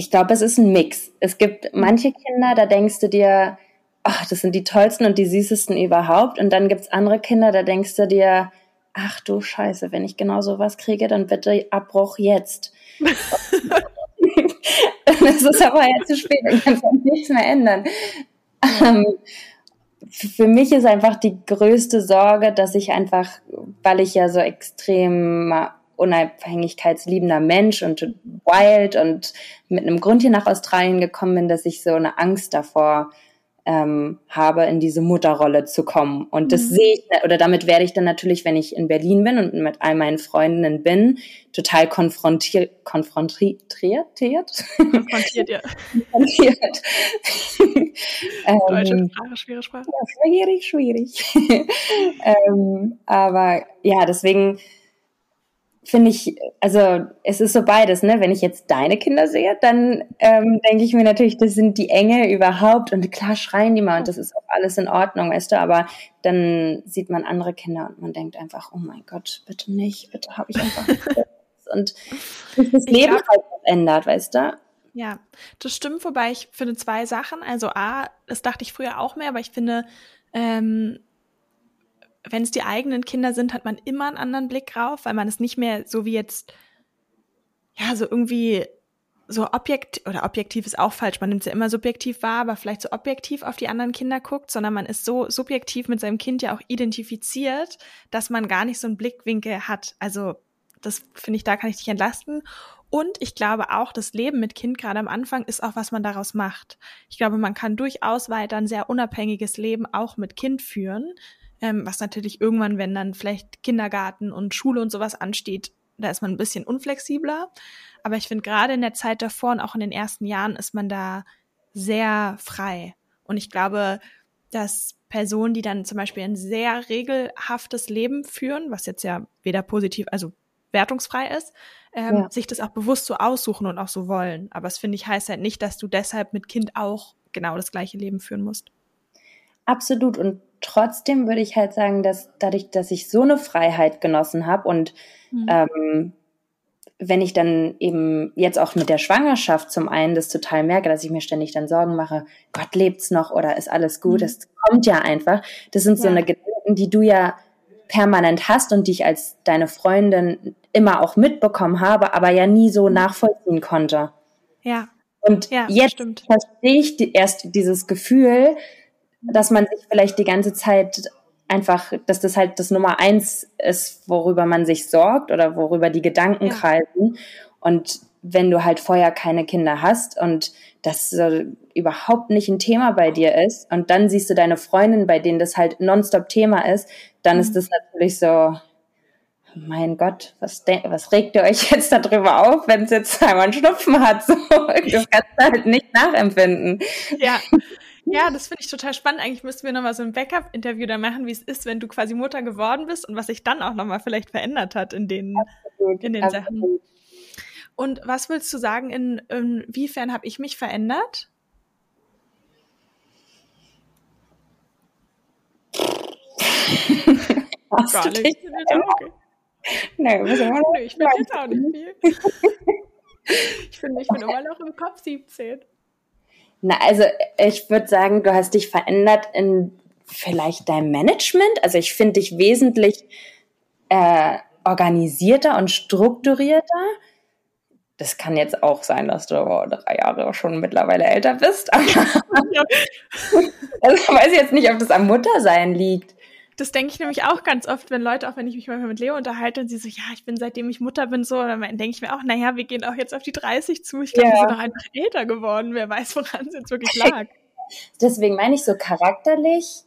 ich glaube, es ist ein Mix. Es gibt manche Kinder, da denkst du dir, ach, das sind die tollsten und die süßesten überhaupt. Und dann gibt's andere Kinder, da denkst du dir, ach du Scheiße, wenn ich genau sowas kriege, dann bitte Abbruch jetzt. Es ist aber jetzt zu spät, ich kann nichts mehr ändern. Ähm, für mich ist einfach die größte Sorge, dass ich einfach, weil ich ja so extrem unabhängigkeitsliebender Mensch und wild und mit einem Grund hier nach Australien gekommen bin, dass ich so eine Angst davor ähm, habe, in diese Mutterrolle zu kommen. Und das mhm. sehe ich, oder damit werde ich dann natürlich, wenn ich in Berlin bin und mit all meinen Freundinnen bin, total konfrontiert, konfrontiert, konfrontiert, ja. konfrontiert. Deutsche ähm, Sprache, schwere Sprache. Ja, schwierig, schwierig. ähm, aber ja, deswegen finde ich, also es ist so beides, ne? Wenn ich jetzt deine Kinder sehe, dann ähm, denke ich mir natürlich, das sind die Engel überhaupt und klar schreien die mal und das ist auch alles in Ordnung, weißt du, aber dann sieht man andere Kinder und man denkt einfach, oh mein Gott, bitte nicht, bitte habe ich einfach und das Leben glaub, halt ändert, weißt du? Ja, das stimmt, wobei ich finde zwei Sachen. Also A, das dachte ich früher auch mehr, aber ich finde, ähm, wenn es die eigenen Kinder sind, hat man immer einen anderen Blick drauf, weil man es nicht mehr so wie jetzt, ja, so irgendwie so objekt oder objektiv ist auch falsch, man nimmt es ja immer subjektiv wahr, aber vielleicht so objektiv auf die anderen Kinder guckt, sondern man ist so subjektiv mit seinem Kind ja auch identifiziert, dass man gar nicht so einen Blickwinkel hat. Also das finde ich, da kann ich dich entlasten. Und ich glaube auch, das Leben mit Kind gerade am Anfang ist auch, was man daraus macht. Ich glaube, man kann durchaus weiter ein sehr unabhängiges Leben auch mit Kind führen ähm, was natürlich irgendwann, wenn dann vielleicht Kindergarten und Schule und sowas ansteht, da ist man ein bisschen unflexibler. Aber ich finde, gerade in der Zeit davor und auch in den ersten Jahren ist man da sehr frei. Und ich glaube, dass Personen, die dann zum Beispiel ein sehr regelhaftes Leben führen, was jetzt ja weder positiv, also wertungsfrei ist, ähm, ja. sich das auch bewusst so aussuchen und auch so wollen. Aber es finde ich heißt halt nicht, dass du deshalb mit Kind auch genau das gleiche Leben führen musst. Absolut. Und trotzdem würde ich halt sagen, dass dadurch, dass ich so eine Freiheit genossen habe und mhm. ähm, wenn ich dann eben jetzt auch mit der Schwangerschaft zum einen das total merke, dass ich mir ständig dann Sorgen mache, Gott lebt's noch oder ist alles gut, es mhm. kommt ja einfach. Das sind ja. so eine Gedanken, die du ja permanent hast und die ich als deine Freundin immer auch mitbekommen habe, aber ja nie so mhm. nachvollziehen konnte. Ja. Und ja, jetzt stimmt. verstehe ich die, erst dieses Gefühl, dass man sich vielleicht die ganze Zeit einfach, dass das halt das Nummer eins ist, worüber man sich sorgt oder worüber die Gedanken ja. kreisen. Und wenn du halt vorher keine Kinder hast und das so überhaupt nicht ein Thema bei dir ist und dann siehst du deine Freundin, bei denen das halt nonstop Thema ist, dann mhm. ist das natürlich so, mein Gott, was, was regt ihr euch jetzt darüber auf, wenn es jetzt einmal einen Schnupfen hat? So, du kannst halt nicht nachempfinden. Ja, ja, das finde ich total spannend. Eigentlich müssten wir nochmal so ein Backup-Interview da machen, wie es ist, wenn du quasi Mutter geworden bist und was sich dann auch nochmal vielleicht verändert hat in den, absolut, in den. Sachen. Und was willst du sagen, in, inwiefern habe ich mich verändert? Hast Gar nicht. Okay. Nein, was Nö, ich bin jetzt auch nicht viel. ich finde, ich bin immer noch im Kopf 17. Na, also ich würde sagen, du hast dich verändert in vielleicht deinem Management. Also ich finde dich wesentlich äh, organisierter und strukturierter. Das kann jetzt auch sein, dass du drei Jahre schon mittlerweile älter bist. Also weiß ich jetzt nicht, ob das am Muttersein liegt. Das denke ich nämlich auch ganz oft, wenn Leute, auch wenn ich mich manchmal mit Leo unterhalte und sie so, ja, ich bin seitdem ich Mutter bin so, dann denke ich mir auch, naja, wir gehen auch jetzt auf die 30 zu. Ich glaube, Ja. wir sind doch einfach älter geworden. Wer weiß, woran es jetzt wirklich lag. Deswegen meine ich so charakterlich,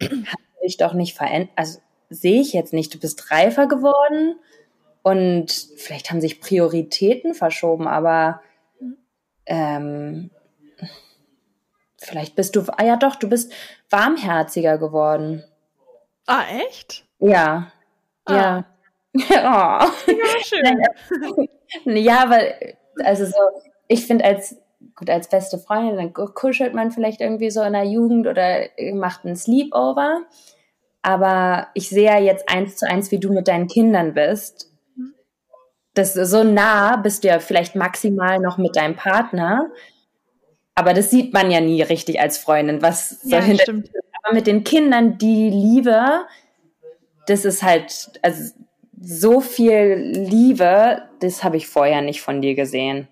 hat sich doch nicht verändert. Also sehe ich jetzt nicht. Du bist reifer geworden und vielleicht haben sich Prioritäten verschoben, aber ähm, vielleicht bist du, ah ja doch, du bist warmherziger geworden. Ah, echt? Ja. Ja. oh. Ja, schön. Ja, weil, also so, ich finde als, gut, als beste Freundin, dann kuschelt man vielleicht irgendwie so in der Jugend oder macht einen Sleepover. Aber ich sehe ja jetzt eins zu eins, wie du mit deinen Kindern bist. Das so nah bist du ja vielleicht maximal noch mit deinem Partner. Aber das sieht man ja nie richtig als Freundin, was so Ja, hinter stimmt. Aber mit den Kindern die Liebe, das ist halt, also so viel Liebe, das habe ich vorher nicht von dir gesehen.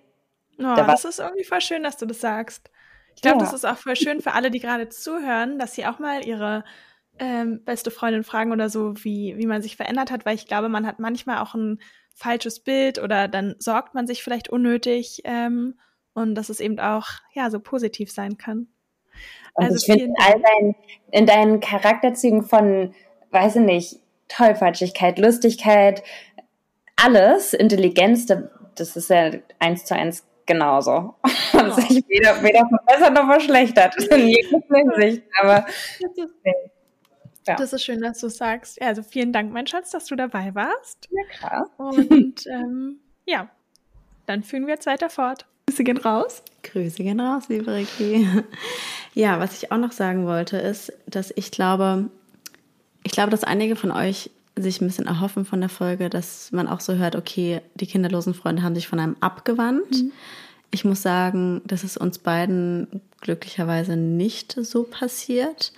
Oh, Da das ist irgendwie voll schön, dass du das sagst. Ich glaube, Ja. das ist auch voll schön für alle, die gerade zuhören, dass sie auch mal ihre ähm, beste Freundin fragen oder so, wie, wie man sich verändert hat, weil ich glaube, man hat manchmal auch ein falsches Bild oder dann sorgt man sich vielleicht unnötig ähm, und dass es eben auch ja so positiv sein kann. Und Also ich finde in all deinen, in deinen Charakterzügen von, weiß ich nicht, Tollpatschigkeit, Lustigkeit, alles, Intelligenz, da- das ist ja eins zu eins genauso. Und sich weder, weder verbessert noch verschlechtert in jeglicher Hinsicht. Aber Ja. Das ist schön, dass du sagst. Also vielen Dank, mein Schatz, dass du dabei warst. ja, klar. Und ähm, ja, dann führen wir jetzt weiter fort. Grüße gehen raus. Grüße gehen raus, liebe Ricky. Ja, was ich auch noch sagen wollte, ist, dass ich glaube, ich glaube, dass einige von euch sich ein bisschen erhoffen von der Folge, dass man auch so hört, okay, die kinderlosen Freunde haben sich von einem abgewandt. Ich muss sagen, das ist uns beiden glücklicherweise nicht so passiert.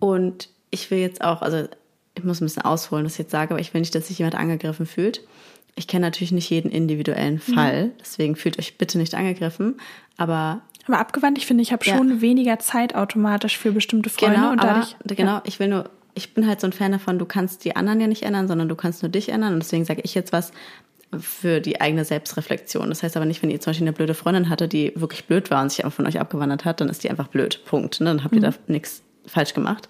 Und ich will jetzt auch, also ich muss ein bisschen ausholen, was ich jetzt sage, aber ich will nicht, dass sich jemand angegriffen fühlt. Ich kenne natürlich nicht jeden individuellen Fall, deswegen fühlt euch bitte nicht angegriffen. Aber Aber abgewandt, ich finde, ich habe Ja. schon weniger Zeit automatisch für bestimmte Freunde genau, und aber dadurch. genau, ich will nur, ich bin halt so ein Fan davon, du kannst die anderen ja nicht ändern, sondern du kannst nur dich ändern. Und deswegen sage ich jetzt was für die eigene Selbstreflexion. Das heißt aber nicht, wenn ihr zum Beispiel eine blöde Freundin hatte, die wirklich blöd war und sich einfach von euch abgewandert hat, dann ist die einfach blöd. Punkt. Ne? Dann habt ihr da nichts falsch gemacht.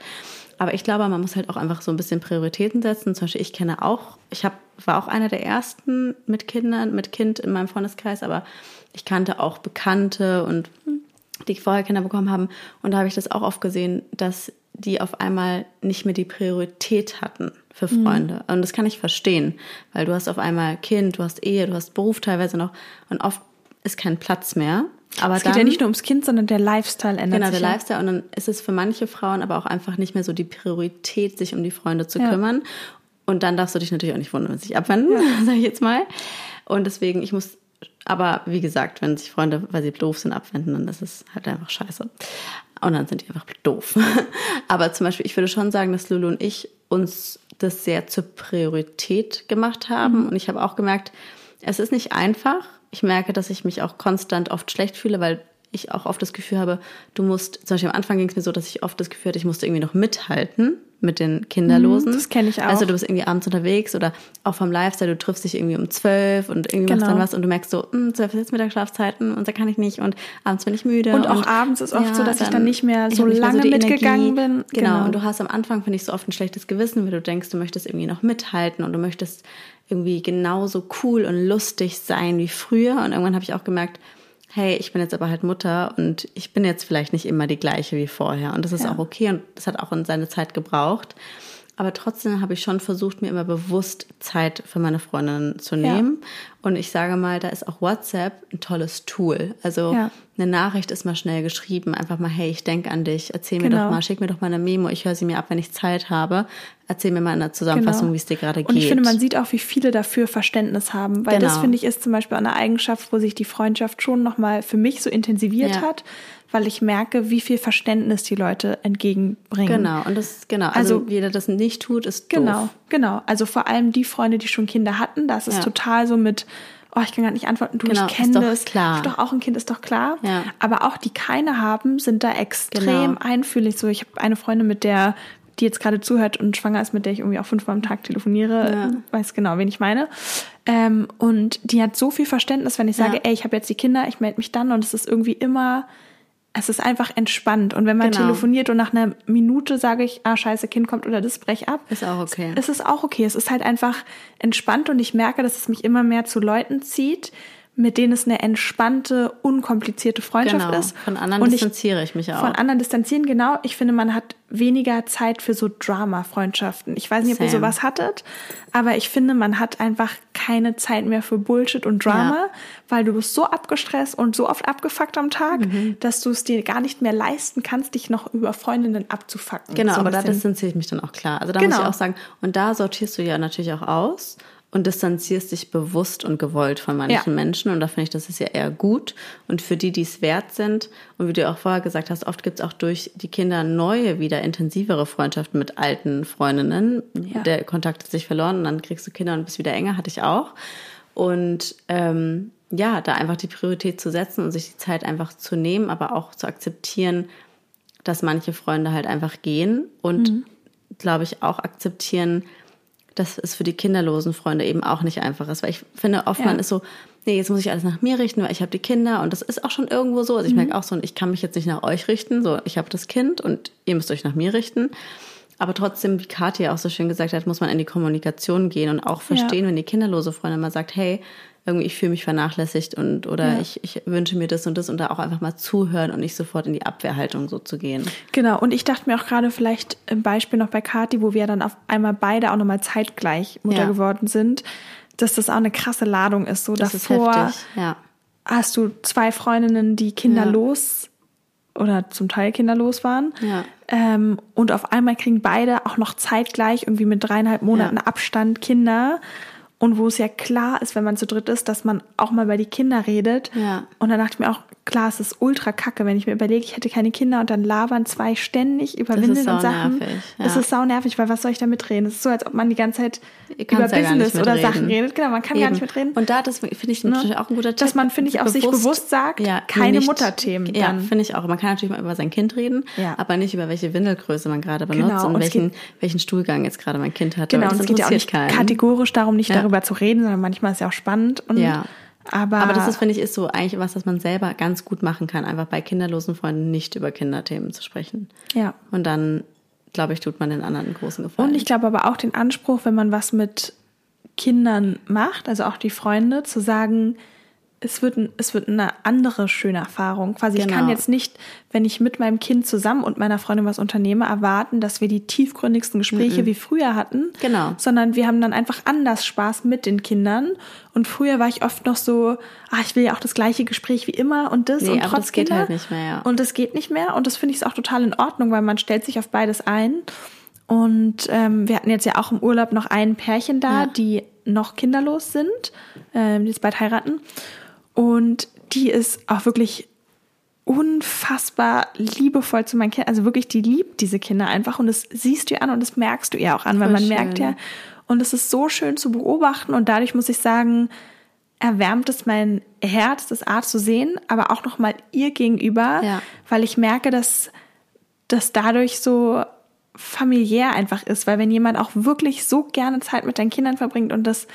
Aber ich glaube, man muss halt auch einfach so ein bisschen Prioritäten setzen. Zum Beispiel, ich kenne auch, ich hab, war auch einer der ersten mit Kindern, mit Kind in meinem Freundeskreis, aber ich kannte auch Bekannte und die vorher Kinder bekommen haben. Und da habe ich das auch oft gesehen, dass die auf einmal nicht mehr die Priorität hatten für Freunde. Und das kann ich verstehen, weil du hast auf einmal Kind, du hast Ehe, du hast Beruf teilweise noch und oft ist kein Platz mehr. Aber Es geht dann, ja nicht nur ums Kind, sondern der Lifestyle ändert Genau, der sich. ja. Lifestyle. Und dann ist es für manche Frauen aber auch einfach nicht mehr so die Priorität, sich um die Freunde zu Ja. kümmern. Und dann darfst du dich natürlich auch nicht wundern, wenn sie sich abwenden, sage ich jetzt mal. Und deswegen, ich muss, aber wie gesagt, wenn sich Freunde, weil sie doof sind, abwenden, dann ist es halt einfach scheiße. Und dann sind die einfach doof. aber zum Beispiel, ich würde schon sagen, dass Lulu und ich uns das sehr zur Priorität gemacht haben. Und ich habe auch gemerkt, es ist nicht einfach. Ich merke, dass ich mich auch konstant oft schlecht fühle, weil ich auch oft das Gefühl habe, du musst, zum Beispiel am Anfang ging es mir so, dass ich oft das Gefühl hatte, ich musste irgendwie noch mithalten mit den Kinderlosen. Mhm, das kenn ich auch. Also du bist irgendwie abends unterwegs oder auch vom Lifestyle, du triffst dich irgendwie um zwölf und irgendwie machst Genau. dann was und du merkst so, "Hm, zwölf ist jetzt Mittagsschlafzeiten und da kann ich nicht und abends bin ich müde. Und auch abends ist oft so, dass ich dann nicht mehr so nicht mehr lange die mitgegangen bin. Genau. Genau. Und du hast am Anfang, finde ich, so oft ein schlechtes Gewissen, weil du denkst, du möchtest irgendwie noch mithalten und du möchtest irgendwie genauso cool und lustig sein wie früher. Und irgendwann habe ich auch gemerkt, hey, ich bin jetzt aber halt Mutter und ich bin jetzt vielleicht nicht immer die gleiche wie vorher. Und das ist Ja. auch okay und das hat auch in seine Zeit gebraucht. Aber trotzdem habe ich schon versucht, mir immer bewusst Zeit für meine Freundinnen zu nehmen. Ja. Und ich sage mal, da ist auch WhatsApp ein tolles Tool. Also ja. eine Nachricht ist mal schnell geschrieben, einfach mal, hey, ich denke an dich, erzähl genau. mir doch genau. mal, schick mir doch mal eine Memo, ich höre sie mir ab, wenn ich Zeit habe. Erzähl mir mal in der Zusammenfassung, genau. wie es dir gerade geht. Und ich finde, man sieht auch, wie viele dafür Verständnis haben, weil genau. das finde ich ist zum Beispiel eine Eigenschaft, wo sich die Freundschaft schon nochmal für mich so intensiviert ja. hat weil ich merke, wie viel Verständnis die Leute entgegenbringen. Genau, und das, genau, also, also jeder das nicht tut, ist genau, doof. Genau, also vor allem die Freunde, die schon Kinder hatten, das ist ja. total so mit, oh, ich kann gar nicht antworten, du, genau, ich kenne das. Klar. Ich doch auch ein Kind, ist doch klar. Ja. Aber auch die keine haben, sind da extrem genau. einfühlig. So, ich habe eine Freundin, mit der die jetzt gerade zuhört und schwanger ist, mit der ich irgendwie auch fünfmal am Tag telefoniere, ja. weiß genau, wen ich meine. Ähm, und die hat so viel Verständnis, wenn ich sage, ja. ey, ich habe jetzt die Kinder, ich melde mich dann und es ist irgendwie immer es ist einfach entspannt. Und wenn man genau. telefoniert und nach einer Minute sage ich, ah, scheiße, Kind kommt oder das brech ab. Ist auch okay. Es ist auch okay. Es ist halt einfach entspannt und ich merke, dass es mich immer mehr zu Leuten zieht, mit denen es eine entspannte, unkomplizierte Freundschaft genau. ist. Von anderen und distanziere ich, ich mich auch. Von anderen distanzieren, genau. Ich finde, man hat weniger Zeit für so Drama-Freundschaften. Ich weiß nicht, ob Same. ihr sowas hattet, aber ich finde, man hat einfach keine Zeit mehr für Bullshit und Drama, ja. weil du bist so abgestresst und so oft abgefuckt am Tag, mhm. dass du es dir gar nicht mehr leisten kannst, dich noch über Freundinnen abzufacken. Genau, so aber da distanziere ich mich dann auch klar. Also da genau. muss ich auch sagen, und da sortierst du ja natürlich auch aus und distanzierst dich bewusst und gewollt von manchen ja. Menschen. Und da finde ich, das ist ja eher gut. Und für die, die es wert sind, und wie du auch vorher gesagt hast, oft gibt es auch durch die Kinder neue, wieder intensivere Freundschaften mit alten Freundinnen. Ja. Der Kontakt hat sich verloren und dann kriegst du Kinder und bist wieder enger, hatte ich auch. Und ähm, ja, da einfach die Priorität zu setzen und sich die Zeit einfach zu nehmen, aber auch zu akzeptieren, dass manche Freunde halt einfach gehen und, mhm. glaube ich, auch akzeptieren, dass es für die kinderlosen Freunde eben auch nicht einfach ist. Weil ich finde, oft ja. man ist so, nee, jetzt muss ich alles nach mir richten, weil ich habe die Kinder und das ist auch schon irgendwo so. Also ich mhm. merke auch so, ich kann mich jetzt nicht nach euch richten, so ich habe das Kind und ihr müsst euch nach mir richten. Aber trotzdem, wie Katja auch so schön gesagt hat, muss man in die Kommunikation gehen und auch verstehen, ja. wenn die kinderlose Freundin mal sagt, hey, irgendwie ich fühle mich vernachlässigt und oder ja. ich, ich wünsche mir das und das und da auch einfach mal zuhören und nicht sofort in die Abwehrhaltung so zu gehen. Genau, und ich dachte mir auch gerade vielleicht im Beispiel noch bei Kati, wo wir dann auf einmal beide auch nochmal zeitgleich Mutter ja. geworden sind, dass das auch eine krasse Ladung ist. So das davor ist ja. hast du zwei Freundinnen, die kinderlos oder zum Teil kinderlos waren. Ja. Ähm, und auf einmal kriegen beide auch noch zeitgleich irgendwie mit dreieinhalb Monaten Abstand Kinder und wo es ja klar ist, wenn man zu dritt ist, dass man auch mal bei die Kinder redet. Ja. Und dann dachte ich mir auch, klar, es ist ultra kacke, wenn ich mir überlege, ich hätte keine Kinder und dann labern zwei ständig über Windeln und Sachen. Nervig, ja. Das ist sau nervig, weil was soll ich da mitreden? Es ist so, als ob man die ganze Zeit über Business oder Sachen redet. Genau, man kann Eben. gar nicht mitreden. Und da, das finde ich ne? natürlich auch ein guter Tipp. Dass man, finde ich, auch bewusst, sich bewusst sagt, ja, keine nicht, Mutterthemen. Ja, finde ich auch. Man kann natürlich mal über sein Kind reden, ja. aber nicht über welche Windelgröße man gerade benutzt genau. und, und welchen, welchen Stuhlgang jetzt gerade mein Kind hat. Genau, und es geht ja auch nicht keinen. kategorisch darum, nicht darüber zu reden, sondern manchmal ist es ja auch spannend. Und ja. Aber, aber das ist, finde ich, ist so eigentlich was, das man selber ganz gut machen kann, einfach bei kinderlosen Freunden nicht über Kinderthemen zu sprechen. Ja. Und dann, glaube ich, tut man den anderen einen großen Gefallen. Und ich glaube aber auch den Anspruch, wenn man was mit Kindern macht, also auch die Freunde, zu sagen, es wird, es wird eine andere schöne Erfahrung. Quasi, genau. ich kann genau. jetzt nicht, wenn ich mit meinem Kind zusammen und meiner Freundin was unternehme, erwarten, dass wir die tiefgründigsten Gespräche mm -mm. wie früher hatten. Genau. Sondern wir haben dann einfach anders Spaß mit den Kindern. Und früher war ich oft noch so, ah, ich will ja auch das gleiche Gespräch wie immer und das nee, und trotz das geht Kinder. halt nicht mehr, ja. Und das geht nicht mehr. Und das finde ich auch total in Ordnung, weil man stellt sich auf beides ein. Und ähm, wir hatten jetzt ja auch im Urlaub noch ein Pärchen da, ja. die noch kinderlos sind, ähm, die jetzt bald heiraten. Und die ist auch wirklich unfassbar liebevoll zu meinen Kindern. Also wirklich, die liebt diese Kinder einfach. Und das siehst du ihr an und das merkst du ihr auch an, weil man schön. merkt ja, und es ist so schön zu beobachten. Und dadurch muss ich sagen, erwärmt es mein Herz, das Art zu sehen, aber auch nochmal ihr gegenüber, ja. weil ich merke, dass das dadurch so familiär einfach ist. Weil wenn jemand auch wirklich so gerne Zeit mit deinen Kindern verbringt und das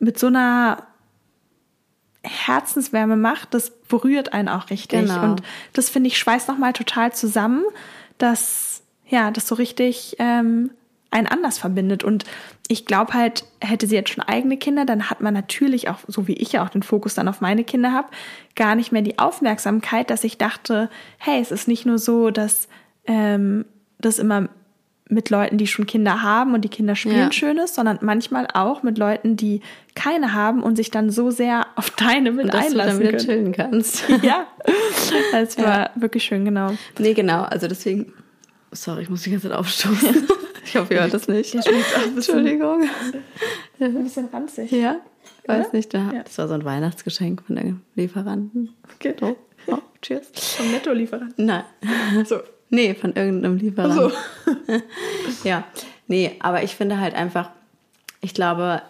mit so einer Herzenswärme macht, das berührt einen auch richtig. Genau. Und das finde ich schweißt nochmal total zusammen, dass ja, das so richtig ähm, einen anders verbindet. Und ich glaube halt, hätte sie jetzt schon eigene Kinder, dann hat man natürlich auch, so wie ich ja auch den Fokus dann auf meine Kinder habe, gar nicht mehr die Aufmerksamkeit, dass ich dachte, hey, es ist nicht nur so, dass ähm, das immer mit Leuten, die schon Kinder haben und die Kinder spielen Ja. Schönes, sondern manchmal auch mit Leuten, die keine haben und sich dann so sehr auf deine mit Und dass du dann einlassen wieder können. chillen kannst. Ja, das war wirklich schön, genau. Nee, genau. Also deswegen. Sorry, ich muss die ganze Zeit aufstoßen. Ich hoffe, ihr hört das nicht. Der schmeckt auch Entschuldigung. Ein bisschen ranzig. Ja? Weiß Oder? nicht. Da, Ja. Das war so ein Weihnachtsgeschenk von der Lieferanten. Okay. So. Oh, cheers. Vom Netto-Lieferant. Nein. So. Nee, von irgendeinem Lieferanten. So. Ja, nee, aber ich finde halt einfach, ich glaube,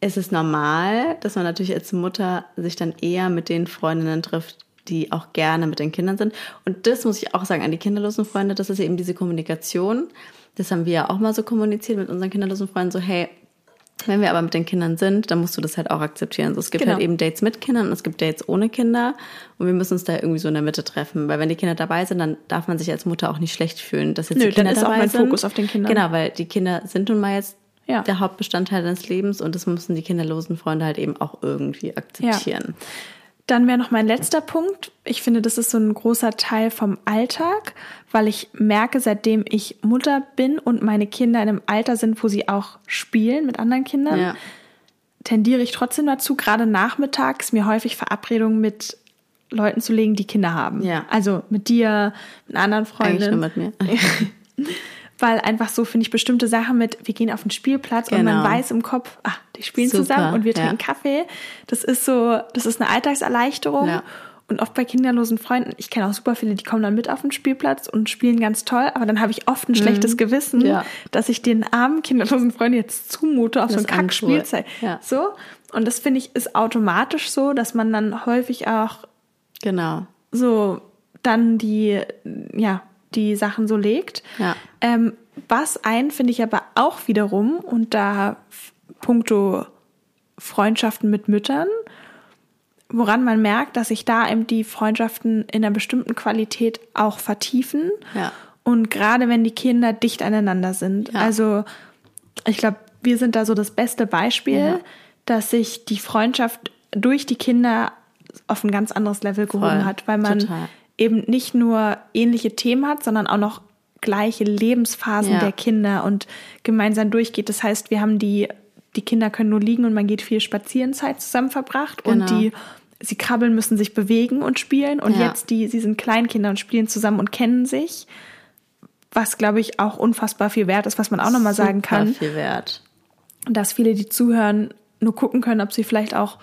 es ist normal, dass man natürlich als Mutter sich dann eher mit den Freundinnen trifft, die auch gerne mit den Kindern sind. Und das muss ich auch sagen an die kinderlosen Freunde, das ist eben diese Kommunikation. Das haben wir ja auch mal so kommuniziert mit unseren kinderlosen Freunden, so hey, wenn wir aber mit den Kindern sind, dann musst du das halt auch akzeptieren. So, es gibt Genau. halt eben Dates mit Kindern und es gibt Dates ohne Kinder. Und wir müssen uns da irgendwie so in der Mitte treffen. Weil wenn die Kinder dabei sind, dann darf man sich als Mutter auch nicht schlecht fühlen, dass jetzt Nö, die Kinder dann ist auch mein. Fokus auf den Kindern. Genau, weil die Kinder sind nun mal jetzt Ja. der Hauptbestandteil deines Lebens und das müssen die kinderlosen Freunde halt eben auch irgendwie akzeptieren. Dann wäre noch mein letzter Punkt. Ich finde, das ist so ein großer Teil vom Alltag, weil ich merke, seitdem ich Mutter bin und meine Kinder in einem Alter sind, wo sie auch spielen mit anderen Kindern, Ja. tendiere ich trotzdem dazu, gerade nachmittags mir häufig Verabredungen mit Leuten zu legen, die Kinder haben. Ja. Also mit dir, mit anderen Eigentlich nur mit mir. Weil einfach so finde ich bestimmte Sachen mit, wir gehen auf den Spielplatz und man Genau. weiß im Kopf, ah, die spielen Super, zusammen und wir ja. trinken Kaffee. Das ist so, das ist eine Alltagserleichterung. Ja. Und oft bei kinderlosen Freunden, ich kenne auch super viele, die kommen dann mit auf den Spielplatz und spielen ganz toll, aber dann habe ich oft ein schlechtes Gewissen, Mhm. Ja. dass ich den armen kinderlosen Freunden jetzt zumute auf so Das ein Kackspielzeug. Ja. So. Und das finde ich ist automatisch so, dass man dann häufig auch Genau. so dann die, ja, die Sachen so legt. Ja. Ähm, was ein, finde ich aber auch wiederum, und da puncto Freundschaften mit Müttern, woran man merkt, dass sich da eben die Freundschaften in einer bestimmten Qualität auch vertiefen. Ja. Und gerade wenn die Kinder dicht aneinander sind. Ja. Also ich glaube, wir sind da so das beste Beispiel, Ja. dass sich die Freundschaft durch die Kinder auf ein ganz anderes Level gehoben Voll. hat, weil man Total. Eben nicht nur ähnliche Themen hat, sondern auch noch gleiche Lebensphasen Ja. der Kinder und gemeinsam durchgeht. Das heißt, wir haben die, die Kinder können nur liegen und man geht viel Spazierenzeit zusammen verbracht und Genau. die, sie krabbeln, müssen sich bewegen und spielen und Ja. jetzt die, sie sind Kleinkinder und spielen zusammen und kennen sich, was glaube ich auch unfassbar viel wert ist, was man auch nochmal sagen kann viel wert. dass viele, die zuhören, nur gucken können, ob sie vielleicht auch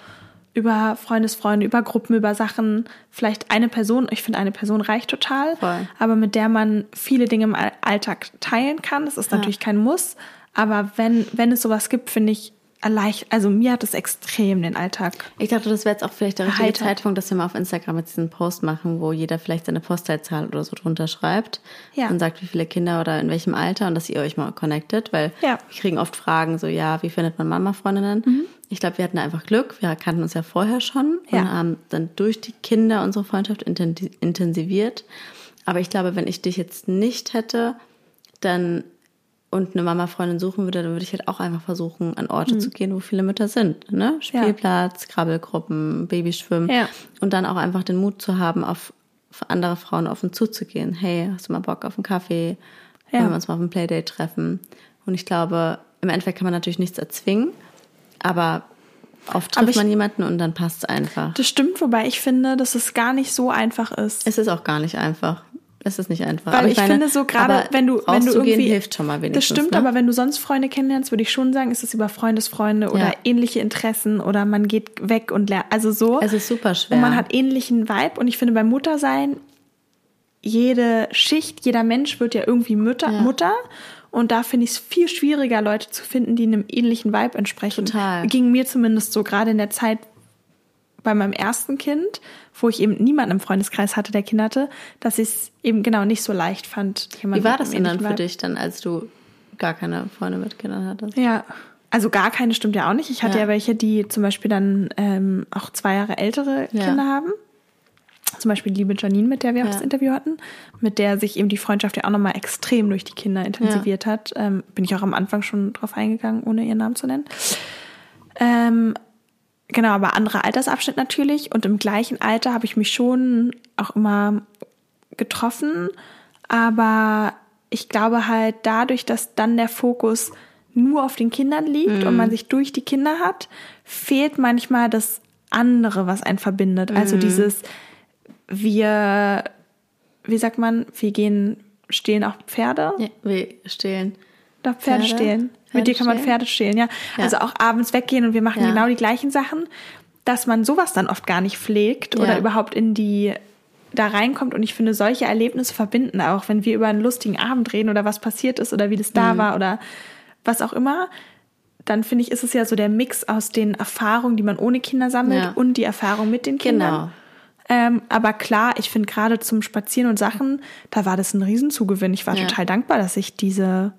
über Freundesfreunde, über Gruppen, über Sachen, vielleicht eine Person, ich finde eine Person reicht total, Voll. aber mit der man viele Dinge im All- Alltag teilen kann. Das ist natürlich kein Muss, aber wenn, wenn es sowas gibt, finde ich erleicht, also mir hat es extrem den Alltag. Ich dachte, das wäre jetzt auch vielleicht der richtige Erheitert. Zeitpunkt, dass wir mal auf Instagram jetzt diesen Post machen, wo jeder vielleicht seine Postleitzahl oder so drunter schreibt Ja. und sagt, wie viele Kinder oder in welchem Alter und dass ihr euch mal connectet, weil Ja. wir kriegen oft Fragen so, ja, wie findet man Mama-Freundinnen? Ich glaube, wir hatten einfach Glück. Wir kannten uns ja vorher schon Ja. und haben dann durch die Kinder unsere Freundschaft inten- intensiviert. Aber ich glaube, wenn ich dich jetzt nicht hätte, dann und eine Mama-Freundin suchen würde, dann würde ich halt auch einfach versuchen, an Mhm. Orte zu gehen, wo viele Mütter sind. Ne? Spielplatz, Krabbelgruppen, Babyschwimmen. Ja. Und dann auch einfach den Mut zu haben, auf auf andere Frauen offen zuzugehen. Hey, hast du mal Bock auf einen Kaffee? Ja. Wollen wir uns mal auf ein Playdate treffen? Und ich glaube, im Endeffekt kann man natürlich nichts erzwingen, aber oft trifft ich- man jemanden und dann passt es einfach. Das stimmt, wobei ich finde, dass es gar nicht so einfach ist. Es ist auch gar nicht einfach. Es ist nicht einfach. Weil aber ich, meine, finde so gerade, wenn du, wenn du irgendwie hilft schon mal wenigstens. Das stimmt, ne? aber wenn du sonst Freunde kennenlernst, würde ich schon sagen, ist es über Freundesfreunde oder Ja. ähnliche Interessen oder man geht weg und lernt. Also so. Es ist super schwer. Und man hat ähnlichen Vibe. Und ich finde beim Muttersein, jede Schicht, jeder Mensch wird ja irgendwie Mütter, Ja. Mutter. Und da finde ich es viel schwieriger, Leute zu finden, die einem ähnlichen Vibe entsprechen. Total. Ging mir zumindest so, gerade in der Zeit bei meinem ersten Kind, wo ich eben niemanden im Freundeskreis hatte, der Kinder hatte, dass ich es eben genau nicht so leicht fand. jemanden Wie war das denn dann für Vibe- dich, dann, als du gar keine Freunde mit Kindern hattest? Ja, also gar keine stimmt ja auch nicht. Ich hatte ja, Ja. welche, die zum Beispiel dann ähm, auch zwei Jahre ältere Ja. Kinder haben. Zum Beispiel die liebe Janine, mit der wir auch Ja. das Interview hatten, mit der sich eben die Freundschaft ja auch nochmal extrem durch die Kinder intensiviert hat. Ähm, bin ich auch am Anfang schon drauf eingegangen, ohne ihren Namen zu nennen. Ähm, genau, aber anderer Altersabschnitt natürlich. Und im gleichen Alter habe ich mich schon auch immer getroffen. Aber ich glaube halt dadurch, dass dann der Fokus nur auf den Kindern liegt und man sich durch die Kinder hat, fehlt manchmal das andere, was einen verbindet. Also dieses, wir, wie sagt man, wir gehen, stehlen auch Pferde. Ja, wir stehlen. Doch, Pferde, Pferde? stehlen. Pferde Mit dir kann man? Pferde stehlen, ja. Also auch abends weggehen und wir machen Ja. genau die gleichen Sachen, dass man sowas dann oft gar nicht pflegt oder Ja. überhaupt in die da reinkommt und ich finde, solche Erlebnisse verbinden auch, wenn wir über einen lustigen Abend reden oder was passiert ist oder wie das Mhm. da war oder was auch immer, dann finde ich, ist es ja so der Mix aus den Erfahrungen, die man ohne Kinder sammelt Ja. und die Erfahrung mit den Kindern. Genau. Ähm, aber klar, ich finde gerade zum Spazieren und Sachen, da war das ein Riesenzugewinn. Ich war Ja. total dankbar, dass ich diese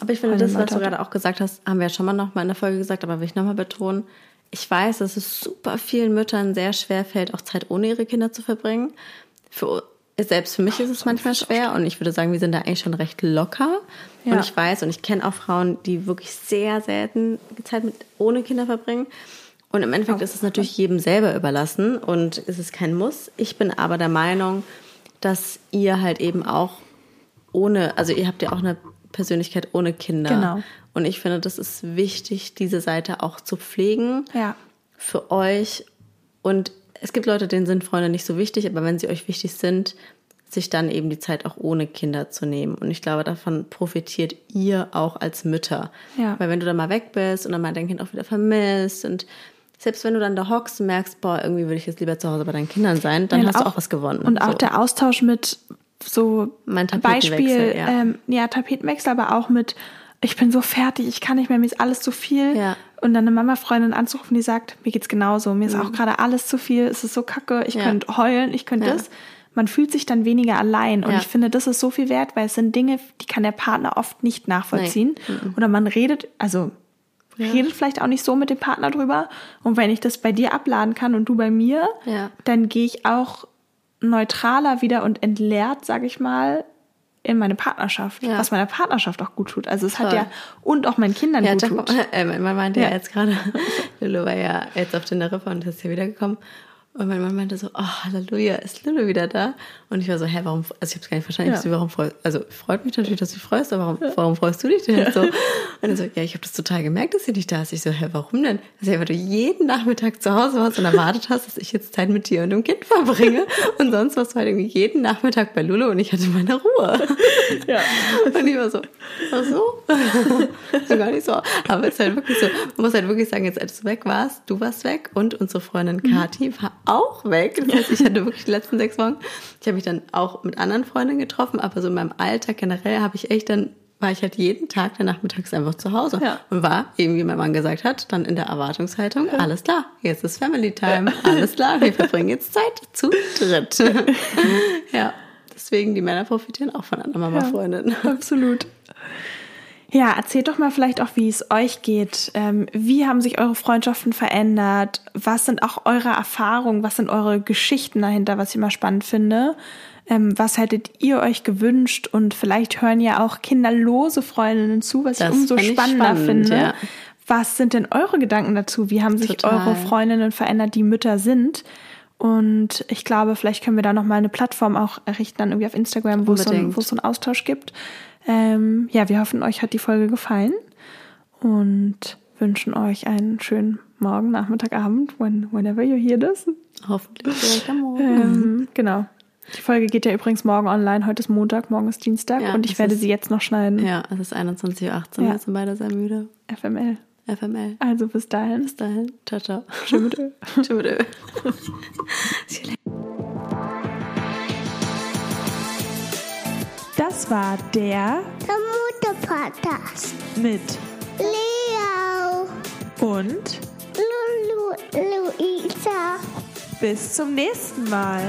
Aber ich finde, das, was du gerade auch gesagt hast, haben wir ja schon mal noch mal in der Folge gesagt, aber will ich nochmal betonen. Ich weiß, dass es super vielen Müttern sehr schwer fällt, auch Zeit ohne ihre Kinder zu verbringen. Für, selbst für mich ist es manchmal schwer und ich würde sagen, wir sind da eigentlich schon recht locker. Ja. Und ich weiß und ich kenne auch Frauen, die wirklich sehr selten Zeit mit, ohne Kinder verbringen. Und im Endeffekt ist es natürlich jedem selber überlassen und es ist kein Muss. Ich bin aber der Meinung, dass ihr halt eben auch ohne, also ihr habt ja auch eine Persönlichkeit ohne Kinder. Genau. Und ich finde, das ist wichtig, diese Seite auch zu pflegen Ja. für euch. Und es gibt Leute, denen sind Freunde nicht so wichtig, aber wenn sie euch wichtig sind, sich dann eben die Zeit auch ohne Kinder zu nehmen. Und ich glaube, davon profitiert ihr auch als Mütter. Ja. Weil wenn du dann mal weg bist und dann mal dein Kind auch wieder vermisst und selbst wenn du dann da hockst und merkst, boah, irgendwie würde ich jetzt lieber zu Hause bei deinen Kindern sein, dann Ja, hast und du auch was gewonnen. Und auch So. der Austausch mit so Mein Beispiel, ja. Ähm, ja, Tapetenwechsel, aber auch mit, ich bin so fertig, ich kann nicht mehr, mir ist alles zu viel. Ja. Und dann eine Mama-Freundin anzurufen, die sagt, mir geht's genauso, mir ist auch gerade alles zu viel, es ist so kacke, ich Mhm. Ja. könnte heulen, ich könnte das. Man fühlt sich dann weniger allein. Und ich finde, das ist so viel wert, weil es sind Dinge, die kann der Partner oft nicht nachvollziehen. Mhm. Oder man redet, also redet vielleicht auch nicht so mit dem Partner drüber. Und wenn ich das bei dir abladen kann und du bei mir, Ja. dann gehe ich auch neutraler wieder und entleert, sage ich mal, in meine Partnerschaft, Ja. was meiner Partnerschaft auch gut tut. Also es hat Voll. ja und auch meinen Kindern Ja, gut tut. äh, man meinte ja. Ja. jetzt gerade, Lulu war ja jetzt auf Teneriffa und ist hier wiedergekommen. Und mein Mann meinte so, oh, Halleluja, ist Lulu wieder da? Und ich war so, hä, warum, also ich habe es gar nicht verstanden. Ich Ja. so, warum freust, also freut mich natürlich, dass du dich freust, aber warum, warum freust du dich denn jetzt so? Und er so, ja, ich habe das total gemerkt, dass sie nicht da ist. Ich so, hä, warum denn? Also, ja, weil du jeden Nachmittag zu Hause warst und erwartet hast, dass ich jetzt Zeit mit dir und dem Kind verbringe. Und sonst warst du halt irgendwie jeden Nachmittag bei Lulu und ich hatte meine Ruhe. Ja. Und ich war so, ach so? so gar nicht so. Aber es ist halt wirklich so, man muss halt wirklich sagen, jetzt als du weg warst, du warst weg und unsere Freundin Kati war auch weg. Das heißt, ich hatte wirklich die letzten sechs Wochen, ich habe mich dann auch mit anderen Freundinnen getroffen, aber so in meinem Alltag generell habe ich echt dann, war ich halt jeden Tag dann nachmittags einfach zu Hause Ja. und war, eben wie mein Mann gesagt hat, dann in der Erwartungshaltung, alles klar, jetzt ist Family Time, alles klar, wir verbringen jetzt Zeit zu dritt. ja, deswegen, die Männer profitieren auch von einer Mama-Freundin. Absolut. Ja, erzählt doch mal vielleicht auch, wie es euch geht. Ähm, wie haben sich eure Freundschaften verändert? Was sind auch eure Erfahrungen? Was sind eure Geschichten dahinter, was ich immer spannend finde? Ähm, was hättet ihr euch gewünscht? Und vielleicht hören ja auch kinderlose Freundinnen zu, was Das ich umso fänd ich spannender spannend, finde. ja. Was sind denn eure Gedanken dazu? Wie haben sich Total. eure Freundinnen verändert, die Mütter sind? Und ich glaube, vielleicht können wir da nochmal eine Plattform auch errichten, dann irgendwie auf Instagram, wo es so, wo es so einen Austausch gibt. Ähm, ja, wir hoffen, euch hat die Folge gefallen und wünschen euch einen schönen Morgen, Nachmittag, Abend, when, whenever you hear this. Hoffentlich direkt am Morgen. Ähm, genau. Die Folge geht ja übrigens morgen online. Heute ist Montag, morgen ist Dienstag Ja, und ich werde ist- sie jetzt noch schneiden. Ja, es ist 21.18 Uhr, Ja. wir sind beide sehr müde. FML. FML. Also bis dahin. Bis dahin. Ciao, ciao. Schön mit. Tschüss. Das war der Der Mutter-Podcast. mit Leo, und Lulu, Luisa. bis zum nächsten Mal.